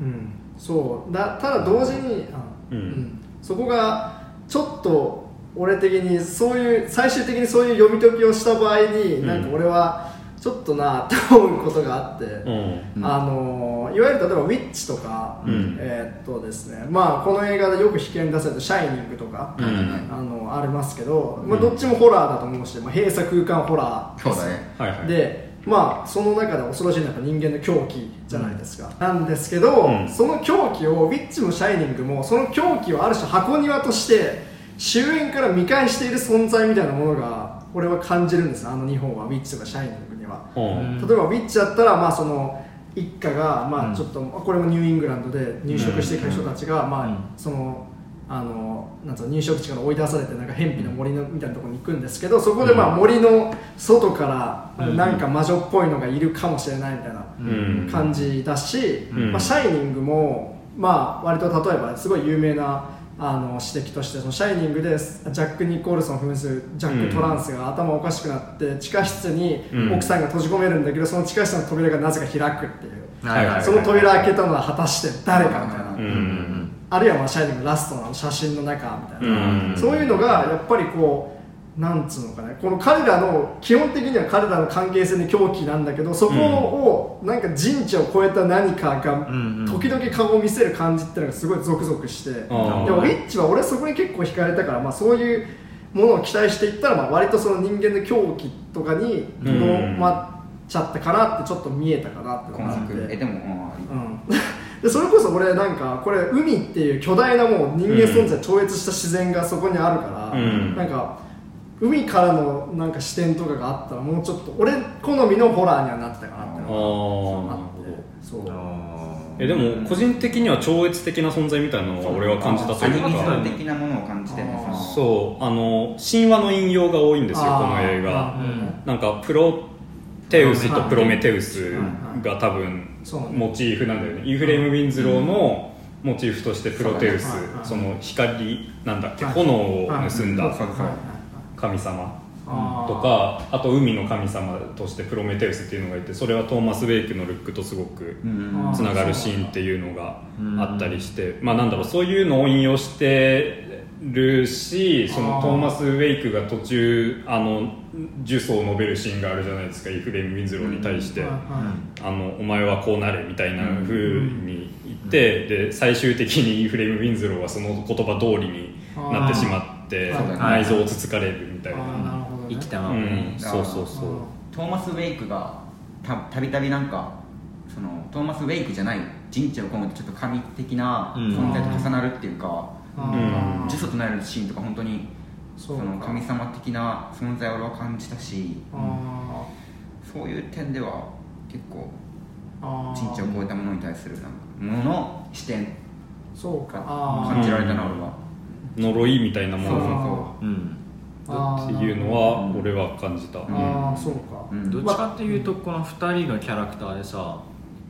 うん。そう。だただ同時にあ、うん。そこがちょっと俺的にそういう最終的にそういう読み解きをした場合に、うん。なんか俺はちょっとなって思うことがあって、うん。あのいわゆる例えば「ウィッチ」とか、うん。えーっとですねまあこの映画でよく引き合いに出された「シャイニング」とか、うん。あのありますけど、まあ、どっちもホラーだと思うし、まあ、閉鎖空間ホラー。ですね。はいはい。でまあその中で恐ろしいのは人間の狂気じゃないですか、なんですけど、うん。その狂気をウィッチもシャイニングもその狂気をある種箱庭として終焉から見返している存在みたいなものが俺は感じるんです。あの日本はウィッチとかシャイニング。には、うん。例えばウィッチだったらまあその一家がまうん。あちょっと、これもニューイングランドで入植してきた人たちが、まあうん。そのあのなんつうの入植地から追い出されてなんか偏僻な森のみたいなところに行くんですけどそこでまあうん。森の外からうん。なんか魔女っぽいのがいるかもしれないみたいなうん。感じだし、うん。まあ、シャイニングも、まあ、割と例えばすごい有名なあの指摘としてそのシャイニングでジャック・ニコールソン扮するジャック・トランスが頭おかしくなって地下室にうん。奥さんが閉じ込めるんだけどその地下室の扉がなぜか開くっていう、はいはいその扉開けたのは果たして誰かみたいな、うんうん。あるいはまあシャイニングラストの写真の中みたいな、うん。そういうのがやっぱりこうなんつうのかねこの彼らの基本的には彼らの関係性に狂気なんだけどそこをなんか人知を超えた何かがんうん。時々顔を見せる感じっていうのがすごいゾクゾクして、であー。もウィッチは俺そこに結構惹かれたから、まあ、そういうものを期待していったら、まあ、割とその人間の狂気とかにとどまっちゃったかなってちょっと見えたかなっていうの今があって。作えでもうんうん、*laughs* でそれこそ俺なんかこれ海っていう巨大なもう人間存在超越した自然がそこにあるから、うん。なんか海からのなんか視点とかがあったらもうちょっと俺好みのホラーにはなってたかなってのがあってそう。えでも個人的には超越的な存在みたいなのは俺は感じたとアいうか。的なものを感じてその。そうあの神話の引用が多いんですよこの映画。うんなんかプロテウスとプロメテウスが多分モチーフなんだよね。インフレーム・ウィンズローのモチーフとしてプロテウスその光なんだっけはい炎を盗んだ神様とかあと海の神様としてプロメテウスっていうのがいてそれはトーマス・ウェイクのルックとすごくうん。つながるシーンっていうのがあったりして、まあなんだろうそういうのを引用してるしそのトーマス・ウェイクが途中あの呪詛を述べるシーンがあるじゃないですかイフレーム・ウィンズローに対して、はいはいあのお前はこうなれみたいな風に言って、で最終的にイーフレーム・ウィンズローはその言葉通りになってしまってあー内臓をつつかれるみたいな、生きたままね、うん、そうそうそう。トーマス・ウェイクがたたびたびなんかそのトーマス・ウェイクじゃない人知を込めてちょっと神的な存在と重なるっていうか、あうんー。呪詛となるシーンとか本当にその神様的な存在を俺は感じたしあそういう点では結構人知を超えたものに対するなんかものの視点そうか。感じられたな俺は呪いみたいなもの。そうん。っていうのは俺は感じた、ああそうか、う、うん。どっちかっていうとこの2人のキャラクターでさ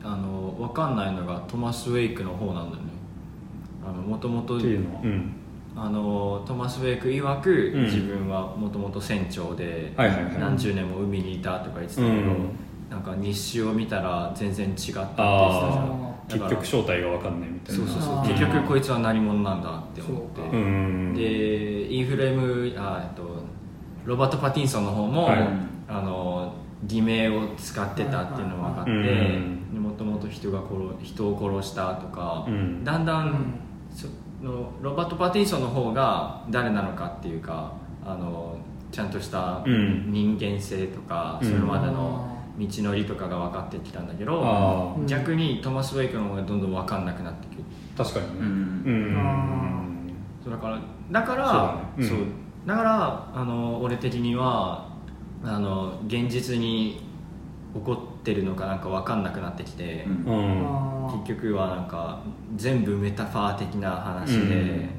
あの分かんないのがトマス・ウェイクの方なんだよね。もともとっていうのは、うん、あのトマス・ウェイク曰く、うん。自分はもともと船長で、はいはいはい。何十年も海にいたとか言ってたけど、うん。なんか日誌を見たら全然違ったって言ってたじゃあん結局正体が分かんないみたいな。そうそうそう。結局こいつは何者なんだって思って。でインフレームあえっとロバート・パティンソンの方も、はい。あの偽名を使ってたっていうのが分かってうんもともと人が殺人を殺したとか、うん。だんだん、うん。そのロバート・パティンソンの方が誰なのかっていうかあのちゃんとしたうん。人間性とか、うん。それまでの道のりとかが分かってきたんだけど、逆にトマス・ウェイクの方がどんどん分かんなくなってくるあ確かにね。うん。うん。そうだからだからそうだね。うん。そう。だからあの俺的にはあの現実に起こってるのかなんか分かんなくなってきて、うん。結局はなんか全部メタファー的な話うん。で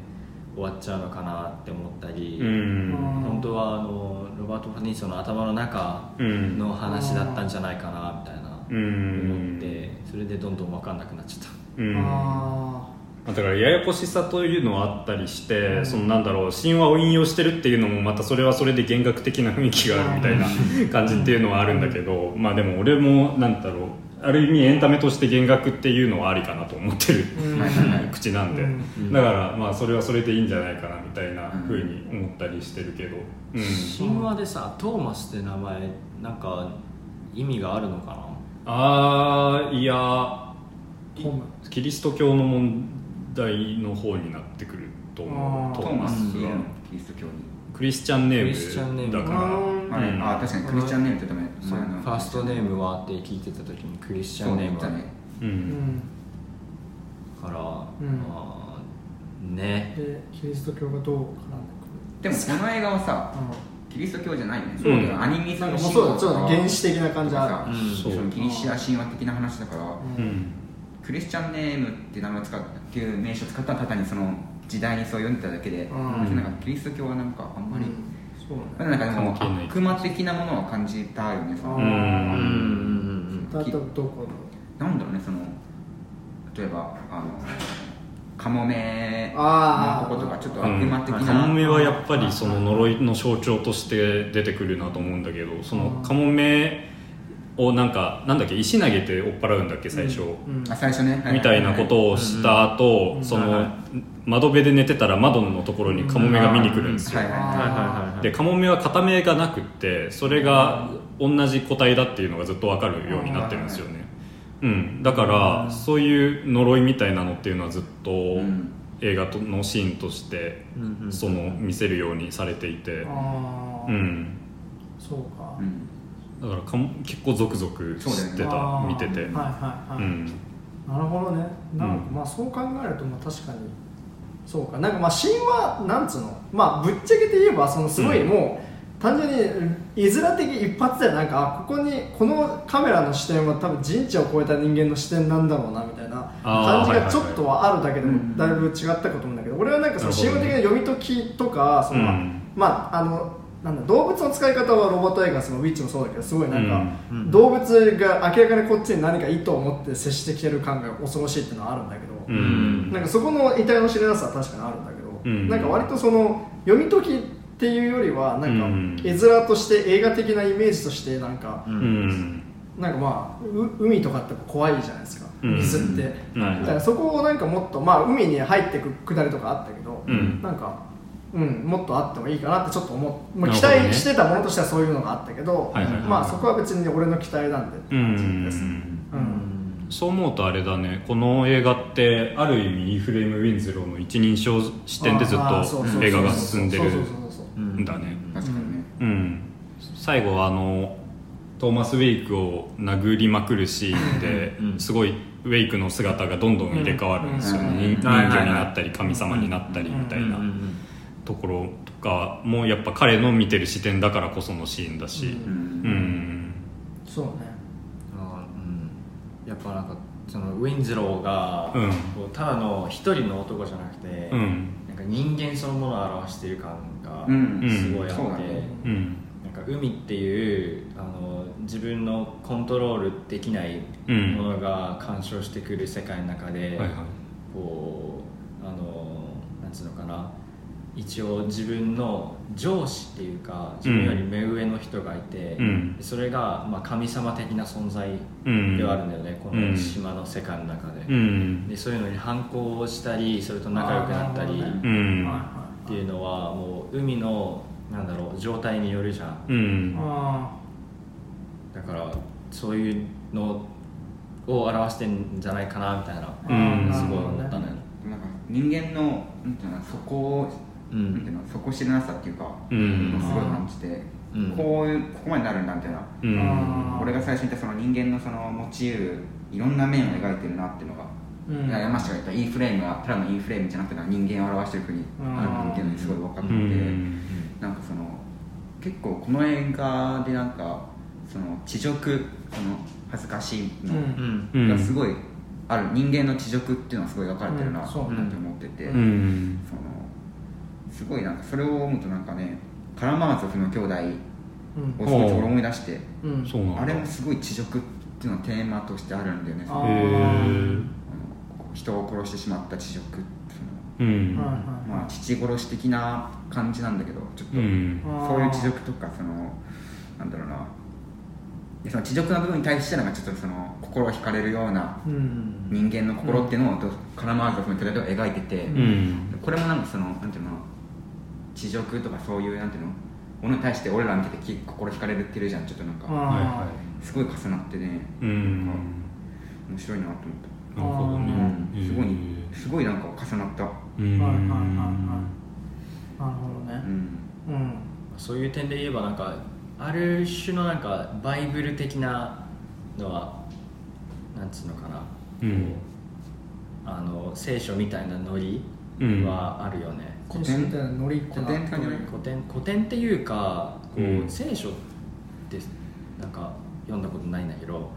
終わっちゃうのかなって思ったり、うん。本当はあのロバート・パティンソンの頭の中うんの話だったんじゃないかなみたいなうん思ってそれでどんどん分かんなくなっちゃった。うん。あだからややこしさというのはあったりして、そのなんだろう神話を引用してるっていうのもまたそれはそれで幻覚的な雰囲気があるみたいな感じっていうのはあるんだけど、まあでも俺もなんだろうある意味エンタメとして幻覚っていうのはありかなと思ってる、*laughs* 口なんで、うん。だからまあそれはそれでいいんじゃないかなみたいなふうに思ったりしてるけど、うん。神話でさトーマスって名前なんか意味があるのかな？ああいやキリスト教の問題の方になってくると思う。トーマスうんのキリスト教に。クリスチャンネクリスチャンネーム。だからうん。あれうんあ確かにクリスチャンネームってダメファーストネームはって聞いてた時にクリスチャンネームは。ねううんんから、うん。まあね。でキリスト教がどう絡んででもこの映画はさくるキリスト教じゃないよね、そうだよ。アニメなんかもうそうだちょっと原始的な感じある。さう。ん。そギリシア神話的な話だから、クリスチャンネームっていう名前を使っっていう名称を使ったらただにその時代にそう読んでただけで、うん。なんかキリスト教はなんかあんまり、なんかでも悪魔的なものを感じたよねその。うん。うん。うん。だな。んだろうねその例えばあのカモメのとことかちょっとうん悪魔的な、カモメはやっぱりその呪いの象徴として出てくるなと思うんだけどそのカモメをなんかなんだっけ石投げて追っ払うんだっけ最初、うん。あ最初ね、はみたいなことをした後、うんその、はいはい窓辺で寝てたら窓のところにカモメが見に来るんですよ、はいはいはいはい。はいはいでカモメは片目がなくってそれが同じ個体だっていうのがずっと分かるようになってるんですよね、うん、だからそういう呪いみたいなのっていうのはずっとん。映画とのシーンとしてうんうん。その見せるようにされていて。ああうん。そうか。うんだからかも結構ゾクゾクしてた、あー。見てて、はいはいはい、うん。なるほどね。なんかうんまあそう考えるとまあ確かにそうか。なんかまあ神話なんつうの？まあぶっちゃけて言えばそのすごいもう、単純に絵面的一発でなんかあここにこのカメラの視点は多分人知を超えた人間の視点なんだろうなみたいな感じがちょっとはあるだけでもだいぶ違ったかと思うんだけど俺はなんかその神話的な読み解きとかその、うん。まああのなんだ動物の使い方はロボット映画そのウィッチもそうだけどすごいなんか、うん。うん。動物が明らかにこっちに何か意図を持って接してきてる感が恐ろしいっていうのはあるんだけど、うん。なんかそこの遺体の知れなさは確かにあるんだけど、うん。なんか割とその読み解きっていうよりはなんかうん。絵面として映画的なイメージとしてなんか、ううん。んなんかまあう海とかって怖いじゃないですかうん。水って、うん。だからそこをなんかもっとまあ海に入ってくくだりとかあったけど、うん。なんかうん、もっとあってもいいかなってちょっと思う、まあ、期待してたものとしてはそういうのがあったけど、はいはいはいまあそこは別に俺の期待なんでってう感じです、んうんそう思うとあれだね。この映画ってある意味イーフレーム・ウィンズローの一人称視点でずっと映画が進んでるそうそうそうそうう。ん。だね確かにね、うん。最後はあのトーマス・ウェイクを殴りまくるシーンでうんすごいウェイクの姿がどんどん入れ替わるんですよね、うん人魚になったり神様になったりみたいな。うんうんところとかもやっぱ彼の見てる視点だからこそのシーンだし。ううん。うん。そうね。あーうん。やっぱなんかそのウィンズローが、うんこうただの一人の男じゃなくて、うん。なんか人間そのものを表している感がうん。すごいあって、そうん。なんか海っていうあの自分のコントロールできないうんものが干渉してくる世界の中で、はいはい。こうあのなんつうのかな一応自分の上司っていうか自分より目上の人がいて、うん。それが、まあ、神様的な存在うんではあるんだよね、こうん。の島の世界の中で,、うん。でそういうのに反抗をしたりそれと仲良くなったりっていうのはもう海のなんだろう状態によるじゃん。うん。あだからそういうのを表してんじゃないかなみたいな、うん。すごい思ったね。なんか人間のなんていうのそこを、うん。なんていうの底知れなさっていうか、うん。すごい感じて、うん。こういうここまでなるんだみたいな、うん。俺が最初に言ったその人間のその持ち得るいろんな面を描いてるなっていうのが、ーうん。いや山下が言った E フレームはただの E フレームじゃなくて人間を表してるふうにあるなっていうのにすごい分かってて、うん。なんかその結構この映画でなんかその地辱その恥ずかしいの、がすごいある。人間の地辱っていうのはすごい分かれてるなうん。そう。なんて思ってて、うん。そのすごいなんかそれを思うとなんかねカラマーゾフの兄弟うん。をすごい俺思い出して、うん。あれもすごい地辱っていうのがテーマとしてあるんだよね。人を殺してしまった知辱そうん。はいはい。の、まあ、父殺し的な感じなんだけどちょっと、うん。そういう知辱とかそのなんだろうな。でその知辱な部分に対してなんかちょっとその心を惹かれるようなうん。人間の心っていうのをどカラマーゾフの手で描いてて、うん。これもなんかそのなんていうの地辱とかそういうなんていうの？ものに対して俺ら見ててき心惹かれるってるじゃんちょっとなんか、あはいはすごい重なってね、うん。なんか面白いなと思った。なるほどね。うん。すごいすごいなんか重なった。うんはいはいはいはい。なるほどね。うん。うん。そういう点で言えばなんかある種のなんかバイブル的なのはなんつうのかな、うん。あの聖書みたいなノリうん。はあるよね、古典。みたいな？ノリって古典。古典古典っていうかこう、うん。聖書ってなんか読んだことないんだけど、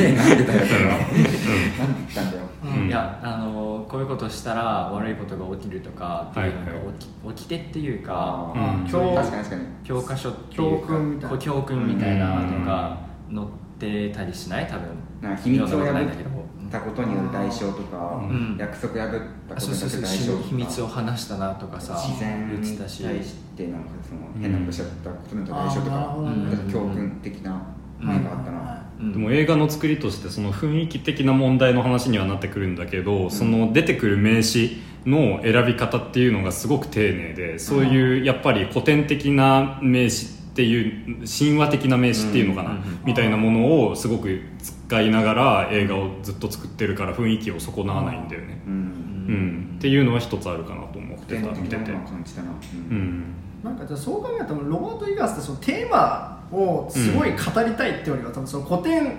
えなんでだよそれは。*laughs* なんで言ったんだよ。うん。うん。いやあのこういうことしたら悪いことが起きるとかっていうのがはいはい起き,、起きてっていうかあうん。ー教確かに確かに。教科書っていうか教訓みたいな。こう教訓みたいなのが載ってたりしない？多分。なんか秘密を読んだことないん破だけど。ったことによる代償とか、うん。約束破ったことあそうによる代償とか秘密を話したなとかさ自然言っにてたし。対してなんかその変なことしちゃったことによる代償とかほどねなんか教訓的な面があったな、うん。でも映画の作りとしてその雰囲気的な問題の話にはなってくるんだけど、その出てくる名詞の選び方っていうのがすごく丁寧でそういうやっぱり古典的な名詞っていう神話的な名詞っていうのかな、うん。うんうんみたいなものをすごく使いながら映画をずっと作ってるから雰囲気を損なわないんだよね、うん。うん。っていうのは一つあるかなと思ってた見てて。ううん。ん。なんかじゃあそう考えたらロバート・イガースってそのテーマをすごい語りたいってよりは多分その古典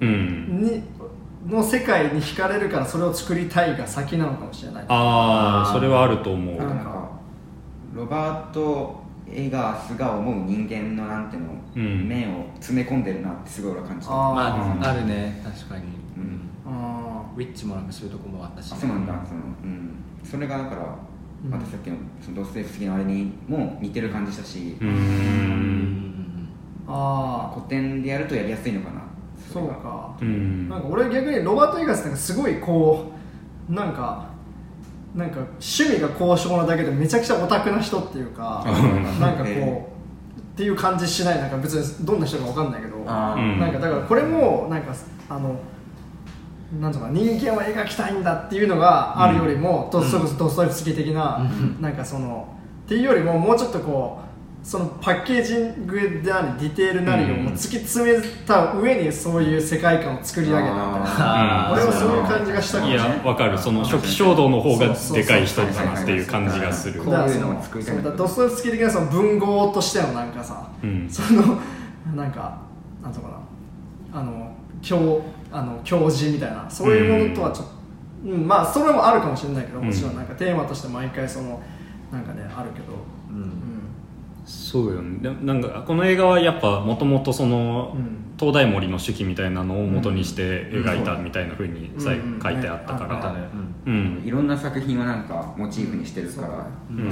うんにの世界に惹かれるからそれを作りたいが先なのかもしれない。ああそれはあると思う。うんなんかロバート・エガースが思う人間のなんていうの、うん。面を詰め込んでるなってすごい俺は感じた。あまうん。ああるね。確かに、うん。あウィッチもなん。かそういうとこもあったしあそうなんだ。その、うん、それがだからうん。またさっきのそのドストエフスキーのあれにも似てる感じしたし、ううん。んあ古典でやるとやりやすいのかな。そうか。うん。なんか俺逆にロバート・イガースってすごいこうなんかなんか趣味が高尚なだけでめちゃくちゃオタクな人っていうかうん。なんかこう、えっていう感じしないなんか別にどんな人かわかんないけどなんかだからこれもなんかあのなんとか人間を描きたいんだっていうのがあるよりも、ドストドストエフスキー的な、なんかそのっていうよりももうちょっとこうそのパッケージングでありディテールなりをもう突き詰めた上にそういう世界観を作り上げたみたいな。俺はそういう感じがしたかもいねやわかる。その初期衝動の方がでかい人かなっていう感じがする。こういうのを作りたいそう。だからドストエフスキー的なその文豪としてのなんかさ、うん。そのなんかなんとかなあの教あの教授みたいなそういうものとはちょっと、うん。まあそれもあるかもしれないけどもちろんなんかテーマとして毎回そのなんかねあるけど、ううんんそうよね。でなんかこの映画はやっぱもともとその、うん。東大森の手記みたいなのを元にして描いたみたいなふうに書いてあったかうん。らいろんな作品をなんかモチーフにしてるから、そううん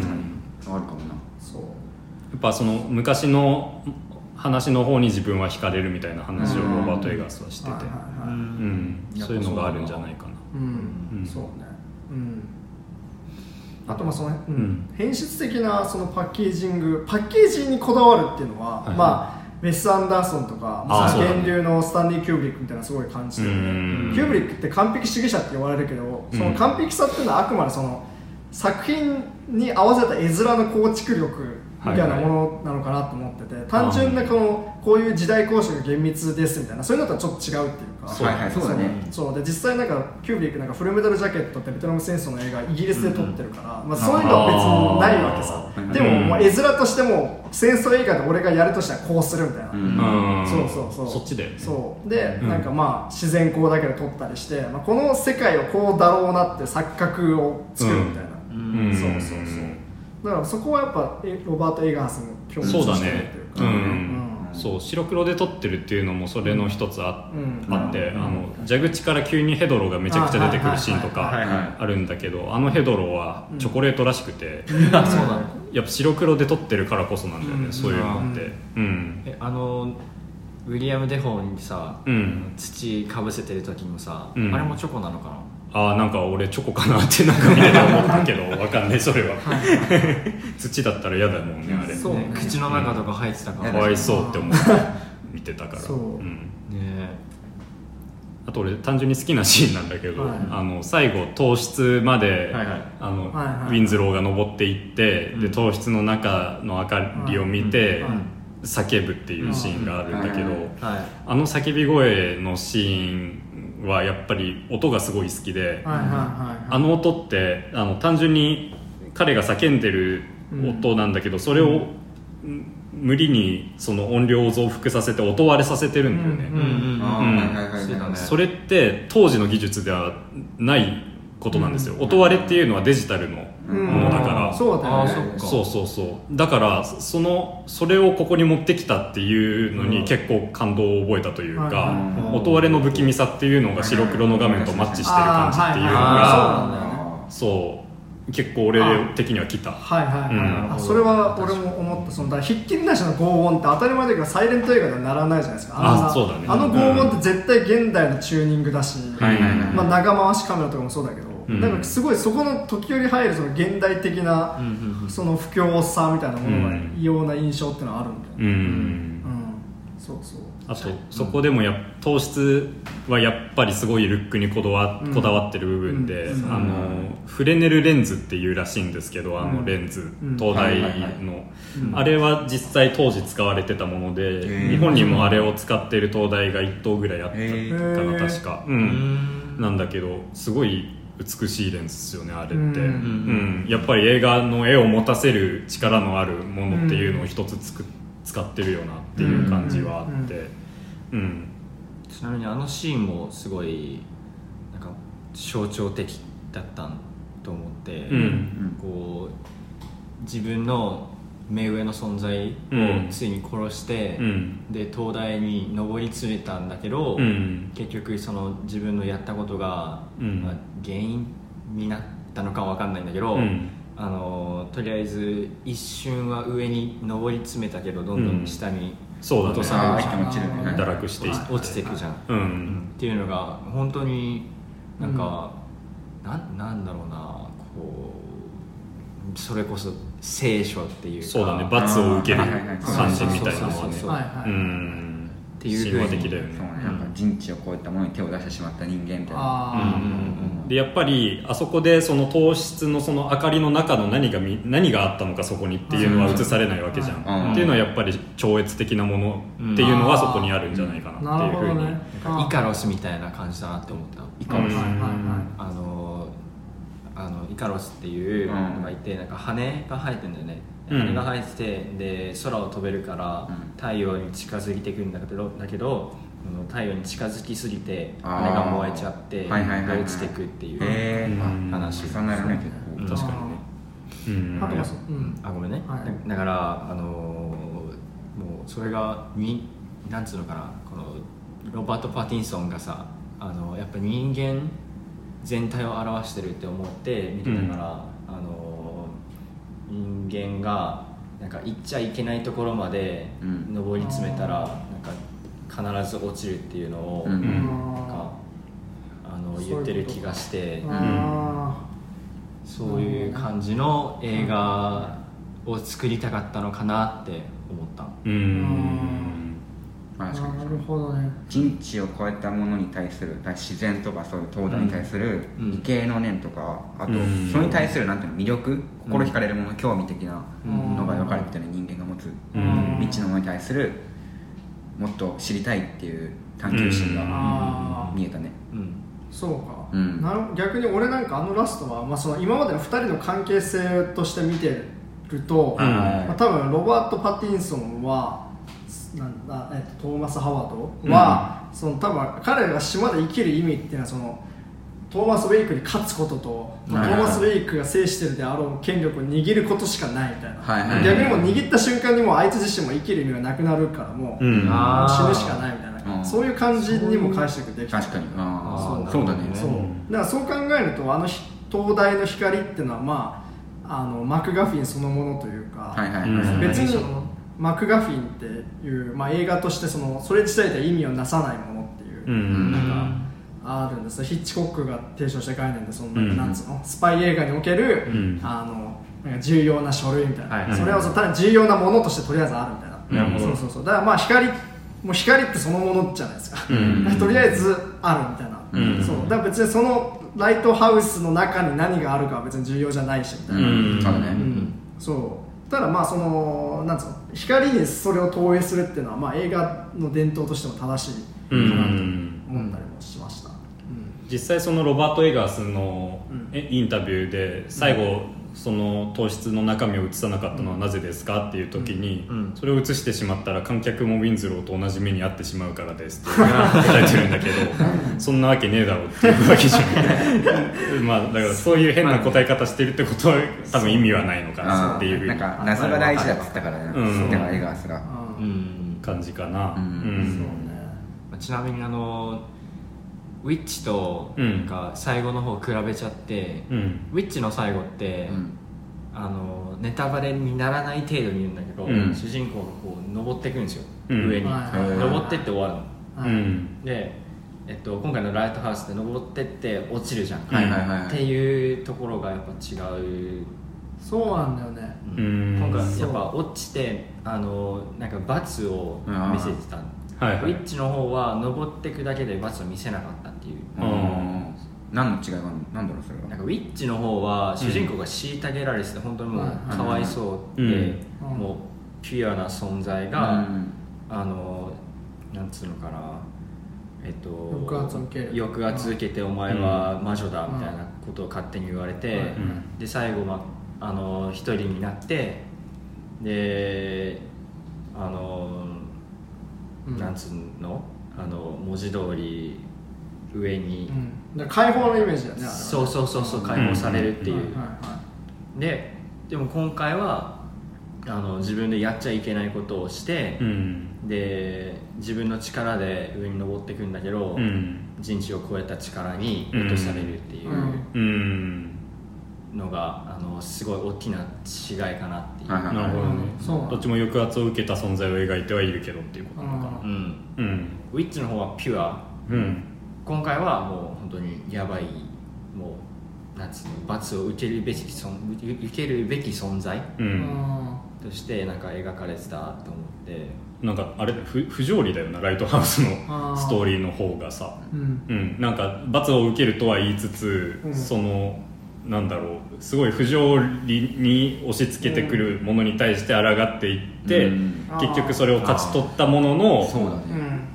あるかもな。そう。やっぱその昔の話の方に自分は惹かれるみたいな話をロバート・エガースはしてて。そういうのがあるんじゃないかな。うん。うん。そうね。うんあとまあその、うん。うん。変質的なそのパッケージングパッケージにこだわるっていうのは、はい。まあウェス・アンダーソンとか源流のスタンリー・キューブリックみたいなすごい感じてるうん。キューブリックって完璧主義者って言われるけど、その完璧さっていうのはあくまでその作品に合わせた絵面の構築力みたいなものなのかなと思ってて、単純なこのこういう時代交渉が厳密ですみたいなそういうのとはちょっと違うっていうか。そうはいはいそうだね。そうで実際なんかキューブリックなんかフルメタルジャケットってベトナム戦争の映画イギリスで撮ってるから、まあ、そういうのは別にないわけさ。でももう絵面としても戦争映画で俺がやるとしたらこうするみたいな、うん。うんそうそうそう。そっちでそう。で、うん。なんかまあ自然光だけで撮ったりして、まあ、この世界をこうだろうなって錯覚を作るみたいな、うん。そうそうそうだからそこはやっぱえロバート・エガースの共通そうだしてるいうかうん、うん。そう白黒で撮ってるっていうのもそれの一つあ,、うんあって、うん。あの蛇口から急にヘドロがめちゃくちゃ出てくるシーンとかあるんだけどあのヘドロはチョコレートらしくて、*laughs* あそうなの？やっぱ白黒で撮ってるからこそなんだよね、うん。そういうのって。うん。えあのウィリアム・デフォーにさ、うん。土かぶせてる時もさ、うん。あれもチョコなのかああなんか俺チョコかなってなんか見てて思ったけどわかんないそれは。土だったら嫌だもんねあれ。そうね。口の中とか入ってたから。かわいそうって思って見てたからそう。ん。ね。あと俺単純に好きなシーンなんだけど、はい。あの最後糖質まで、はいはい。あのはいはいウィンズローが登っていって、うん。で糖質の中の明かりを見て、はい。叫ぶっていうシーンがあるんだけど、うん。はいはい。あの叫び声のシーンはやっぱり音がすごい好きで、はいはいはいはい。あの音ってあの単純に彼が叫んでる音なんだけど、それを、ん。無理にその音量を増幅させて音割れさせてるんだよね、それって当時の技術ではないことなんですよ、音割れっていうのはデジタルのうんものだから、そうだよね。そっか。そうそうそう。だからそのそれをここに持ってきたっていうのに結構感動を覚えたというか、はい音割れの不気味さっていうのが白黒の画面とマッチしてる感じっていうのあーはいはい。がそう結構俺的には来た。はいはいはい、うん。あそれは俺も思った。そのだひっきりなしの轟音って当たり前だけどサイレント映画ではならないじゃないですか。のあそうだね。あの轟音って絶対現代のチューニングだし、まあ、長回しカメラとかもそうだけど、うん。なんかすごいそこの時折入るその現代的な、その不況さみたいなものがうん異様な印象っていうのはあるんだよね。うん。うん、そうそう。あとそこでもやっ糖質はやっぱりすごいルックにこだわうんこだわってる部分で、うん。あのフレネルレンズっていうらしいんですけどあのうんレンズ、うん。東大はいはいはい。の、うん。あれは実際当時使われてたもので、ー。日本にもあれを使ってる東大が1棟ぐらいあったかな確か、ううんんなんだけどすごい美しいレンズですよねあれって、うん。うん。やっぱり映画の絵を持たせる力のあるものっていうのを一つつく使ってるよなっていう感じはあって。うん。ちなみにあのシーンもすごいなんか象徴的だったと思って、うん。こう自分の目上の存在うん。をついに殺して、うん。で東大に上り詰めたんだけど、うん。結局その自分のやったことが、うん。まあ、原因になったのかわかんないんだけど、うん。あのとりあえず一瞬は上に上り詰めたけどどんどん下にそうだね。落とされるじゃん。ね。堕落ちていくじゃん、ううん。んっていうのが本当になんか、なんなんだろうなこうそれこそ聖書っていうか。そうだね。罰を受けるはいはいはい。感じみたいなのはね。そうんっていう神話的だよね。そうね。なんか人知を超えたものに手を出してしまった人間みたいな。あうん。うんーでやっぱりあそこでその糖質のその明かりの中の何がみ何があったのかそこにっていうのは映されないわけじゃん、うん。っていうのはやっぱり超越的なものっていうのはそこにあるんじゃないかなっていうふうに、ね。イカロスみたいな感じだなって思った。イカロスはいはいはい。あのあのイカロスっていうのがいて、なんか羽が生えてんだよね、うん。羽が生えててで空を飛べるからうん。太陽に近づいていくんだけどだけどあの太陽に近づきすぎて羽が燃えちゃってはいはいはいはい。で落ちていくっていう、話。重なるね。結構確かにね。うん。あとはそう、うん、あごめんね、はい。だだからあのーもうそれがになんつうのかな。このロバート・パティンソンがさあのやっぱ人間全体を表してるって思って見てたから、あのー人間がなんか行っちゃいけないところまでうん。上り詰めたら、なんか必ず落ちるっていうのを、あの言ってる気がしてあそういう感じの映画を作りたかったのかなって思った。うんなるほどね。人知を超えたものに対する自然とかそういう東大に対するうん。理系の念とか、あとうん。それに対するなんていうの魅力心惹かれるもの、興味的なうん。のが分かるみたいな人間が持つうん。未知のものに対するもっと知りたいっていう探求心が見えたね。うん。そうか、うん。なる逆に俺なんかあのラストは、まあ、その今までの2人の関係性として見てると、うんまあ、多分ロバート・パティンソンはなんだ、えっと、トーマス・ハワードは、その多分彼が島で生きる意味っていうのはそのトーマス・ウェイクに勝つことと、まあはいはいトーマス・ウェイクが制してるであろう権力を握ることしかないみたいな、はいはい。逆にもう握った瞬間にもうあいつ自身も生きる意味がなくなるからもう、うん。死ぬしかないみたいな、うんそういう感じにも解釈できて確かに。そう。だね。そう。だからそう考えるとあのひ東大の光っていうのはまああのマクガフィンそのものというか、はいはいはい、うん別にマクガフィンっていう、まあ、映画としてそのそれ自体では意味をなさないものっていう、うんなんかあるんです。ヒッチコックが提唱した概念でその、うん。なんつうの？スパイ映画における、うん。あのなんか重要な書類みたいな、はいそれをそう単に重要なものとしてとりあえずあるみたいな、そうそうそう。だからまあ光もう光ってそのものじゃないですか、うん。とりあえずあるみたいな、うん。そう。だから別にそのライトハウスの中に何があるかは別に重要じゃないしみたいな、そうただまあそのなんつうの光にそれを投影するっていうのはまあ映画の伝統としても正しいかなとうん思ったりもしました、実際そのロバート・エガースのインタビューで最後その糖質の中身を映さなかったのはなぜですかっていう時にうん。それを映してしまったら観客もウィンズローと同じ目に遭ってしまうからですって答え *laughs* てるんだけどそんなわけねえだろうっていうわけじゃん *laughs* まあだからそういう変な答え方してるってことは多分意味はないのかなあっていうふうになんか謎が大事だっつったからね、うん。だからエガースが、うん。うん感じかな。うん。うん。そうね。ちなみにあのウィッチとうん。が最後の方比べちゃって、うん。ウィッチの最後って、うん。あのネタバレにならない程度に言うんだけど、うん。主人公がこう登っていくんですよ、うん。上に、はいはいはい登ってって終わるの。で、えっと、今回のライトハウスで登ってって落ちるじゃん、はいはいはいっていうところがやっぱ違う、そうなんだよね。うん。今回やっぱ落ちてあのなんか罰を見せてた、はいはい。ウィッチの方は登っていくだけで罰を見せなかった何の違いがあるの？なんだろうそれは。なんかウィッチの方は主人公が虐げられてて本当にもうはいかわいそうで、うん。もうピュアな存在うが、ん。あのなんつうのかな。えっと抑圧を受ける。抑圧受けてお前は魔女だみたいなことを勝手に言われて、うん。で最後、まあ、あの一人になってであの、うん。なんつうの？あの文字通り上に、うん、解放のイメージだよねそうそうそうそう解放されるっていう、はいはいはででも今回はあの自分でやっちゃいけないことをしてう、ん。で自分の力で上に登っていくんだけど、うん。人知を超えた力に落とされるっていうのが、あのすごい大きな違いかなっていう、なるほどね。どっちも抑圧を受けた存在を描いてはいるけどっていうことなのか。なうん、うん。ウィッチの方はピュア。うん今回はもう本当にやばいもうなんつうの罰を受けるべき存受けるべき存在としてなんか描かれてたと思って。なんかあれ不不条理だよなライトハウスのストーリーの方がさ。うん。うん。なんか罰を受けるとは言いつつ、うん。そのなんだろうすごい不条理に押し付けてくるものに対して抗っていって、うん。結局それを勝ち取ったものの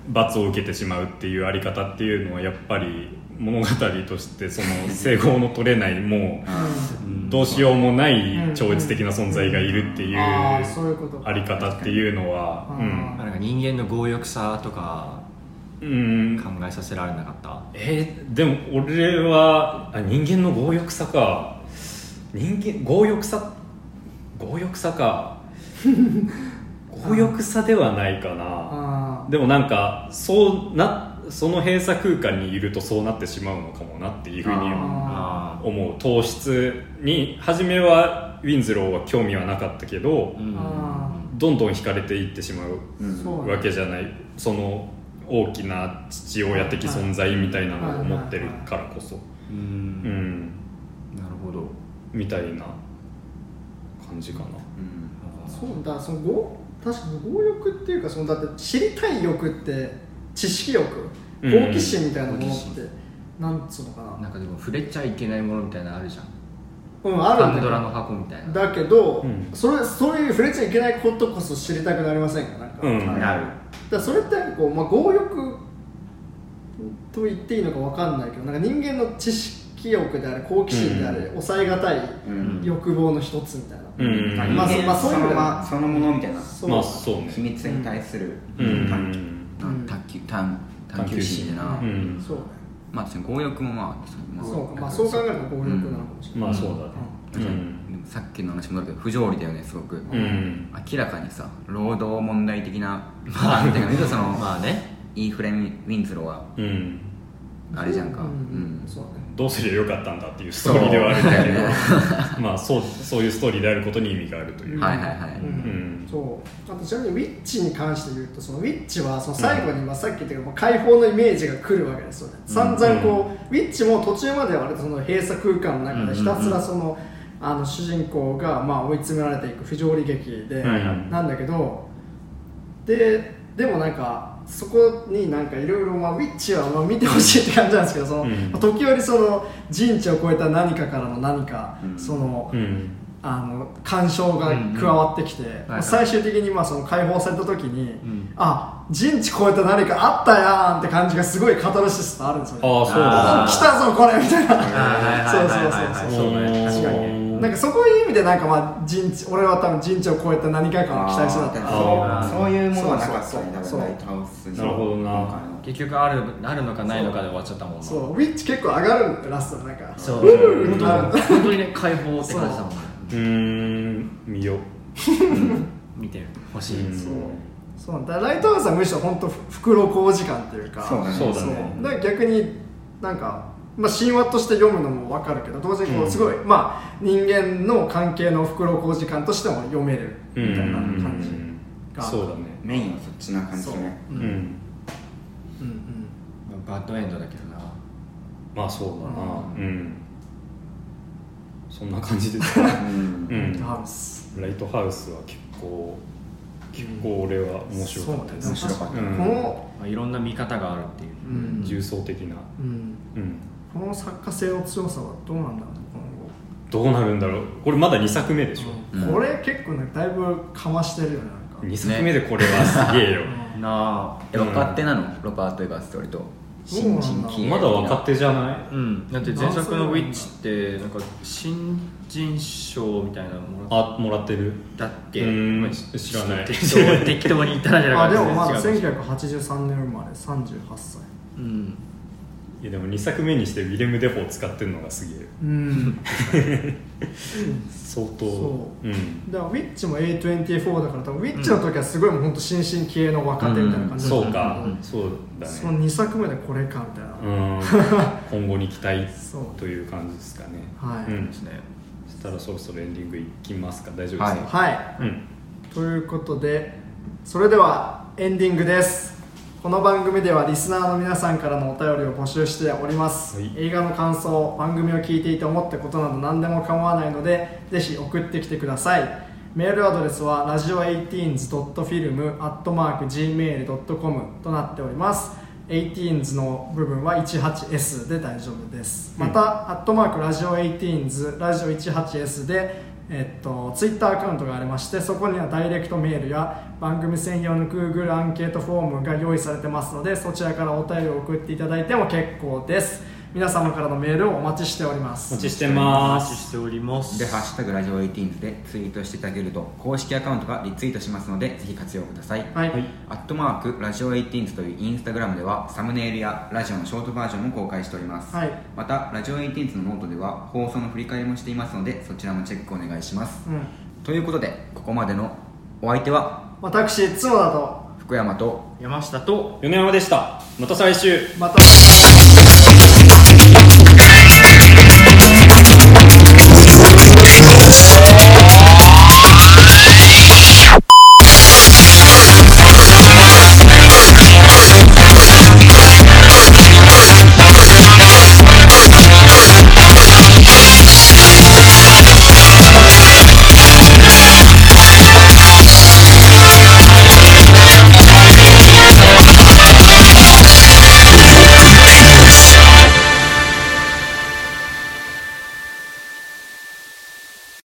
罰を受けてしまうっていうあり方っていうのはやっぱり物語としてその整合の取れないもうどうしようもない超越的な存在がいるっていうああそういうことか。あり方っていうのはうん。まあなんか人間の強欲さとかうん。考えさせられなかった。えーでも俺はあ人間の強欲さか。人間強欲さ強欲さか。*laughs* 強欲さではないかな。あでもなんかそうなその閉鎖空間にいるとそうなってしまうのかもなっていうふうにあ思う。糖質に初めはウィンズローは興味はなかったけどうん。あどんどん惹かれていってしまうわけじゃない。その大きな父親的存在みたいなのを持ってるからこそ。うん。うん。なるほど。みたいな感じかな。うん。そうだその強確かに強欲っていうかそのだって知りたい欲って知識欲うん。好奇心みたいなもの好って、なんつうのかな。なんかでも触れちゃいけないものみたいなのあるじゃん。うんあるパンドラの箱みたいな。だけど、うん。それそういう触れちゃいけないことこそ知りたくなりませんか？なんか、うん。なるらそれってこう、まあ、強欲と言っていいのかわかんないけどなんか人間の知識欲であれ好奇心であれ、うん。抑えがたいうん欲望の一つみたいな、うん。まあまあまあそういうのまそのものみたいな。そう。まあそうね。秘密に対するうん。探求うん。探求探探求心でな、うん。そうね。まあ確かに強欲もまあそまあそうか。まあそう考えると強欲なのかもしれない、まあそうだね。確かにでもさっきの話もだけど不条理だよねすごく、うん。明らかにさ労働問題的な観点が見るとその、*laughs* まあね。イーフレン・ウィンズローはうん。あれじゃんか。ううんん。そうだね。どうすりゃよかったんだっていうストーリーではあるんだけど。*laughs* まあそうそういうストーリーであることに意味があるという、はいはいはい。うん。そう。あとちなみにウィッチに関して言うとそのウィッチはその最後に、まあ、さっき言ったけどもう解放のイメージが来るわけですよね。散々こう、ウィッチも途中までは割とその閉鎖空間の中でひたすらその、あの主人公がまあ追い詰められていく不条理劇で、なんだけどででもなんかそこになんかいろいろまあウィッチはまあ見てほしいって感じなんですけどその、うん。時折その人知を超えた何かからの何か、うん。その、うん。あの干渉が加わってきて、はいはい。最終的にまあその解放された時に、ん。あ人知超えた何かあったやんって感じがすごいカタルシスとあるんですよね。ああそうだ *laughs* 来たぞこれみたいな。はいはいはいはい。そうそうね。確かにうんなんかそこいう意味でなんかまあ人知俺は多分人知を超えた何かかを期待してたってああー。ーそうそういうものはなかったそうね多そう分ライトハウスに。なるほどな。結局あるあるのかないのかで終わっちゃったもんな。そうウィッチ結構上がるんだよラストなんか。そう。う本当にね解放って感じだもんね。うーん見よ見てほしい。うん。そう。そう。だライトハウスはむしろ本当袋小時間っていうか。そうだね。そうだね。だから逆になんか、まあ、神話として読むのも分かるけど同時にこううん。すごい、まあ、人間の関係の袋小時間としても読めるみたいな感じが。そうだね。メインはそっちな感じね。う。うん。ん、うん。うんバッドエンドだけどな。まあそうだな。うん。うん。そんな感じです。かうん。うん。ライトハウス。ライトハウスは結構結構俺は面白かったです、ね。面白かった。うんこの、まあいろんな見方があるっていううん。重層的な。うん、うんこの作家性の強さはどうなんだろうねどうなるんだろう。これまだ2作目でしょ、うん。これ結構ねだいぶかましてるよねなんか。2作目でこれはすげえよ、*laughs* なあ。え若手なの？ロバート・エヴァースって割と。新人気鋭まだ若手じゃない？うん。だって前作の「ウィッチ」ってなんか新人賞みたいなものあもらってる。だっけ？うん。まあ知らない。適当適当に言ったらじゃなあでかった。もまだ違うかもしれない。1983年生まれ38歳。うんいやでも2作目にしてウィレム・デフォー使ってるのがすげえ。うん。相当。そう。うん。だからウィッチも A24 だから多分ウィッチの時はすごいもう本当新進気鋭の若手みたいな感じだったそうか、ん。そうだそのね2作目でこれかみたいな、うん。今後に期待という感じですかね。はい。うん。ですね。そしたらそろそろエンディングいきますか？大丈夫ですか、はい。うん。ということでそれではエンディングですこの番組ではリスナーの皆さんからのお便りを募集しております、はい。映画の感想番組を聞いていて思ったことなど何でも構わないのでぜひ送ってきてください。メールアドレスはラジオ 18s.film.gmail.com となっております。18s の部分は 18s で大丈夫です。また、アットマークラジオ 18s ラジオ 18s でえっと、ツイッターアカウントがありましてそこにはダイレクトメールや番組専用の Google アンケートフォームが用意されてますのでそちらからお便りを送っていただいても結構です。皆様からのメールをお待ちしております。お待ちしておます。待ちしております。で「ハッシュタグラジオ18」でツイートしていただけると公式アカウントがリツイートしますのでぜひ活用ください。はい、はい。アットマークラジオ18というインスタグラムではサムネイルやラジオのショートバージョンも公開しております、はい。またラジオ18のノートでは放送の振り返りもしていますのでそちらもチェックお願いします。うん、ということでここまでのお相手は私角田と福山と山下と米山でした。また来週。また Thank you.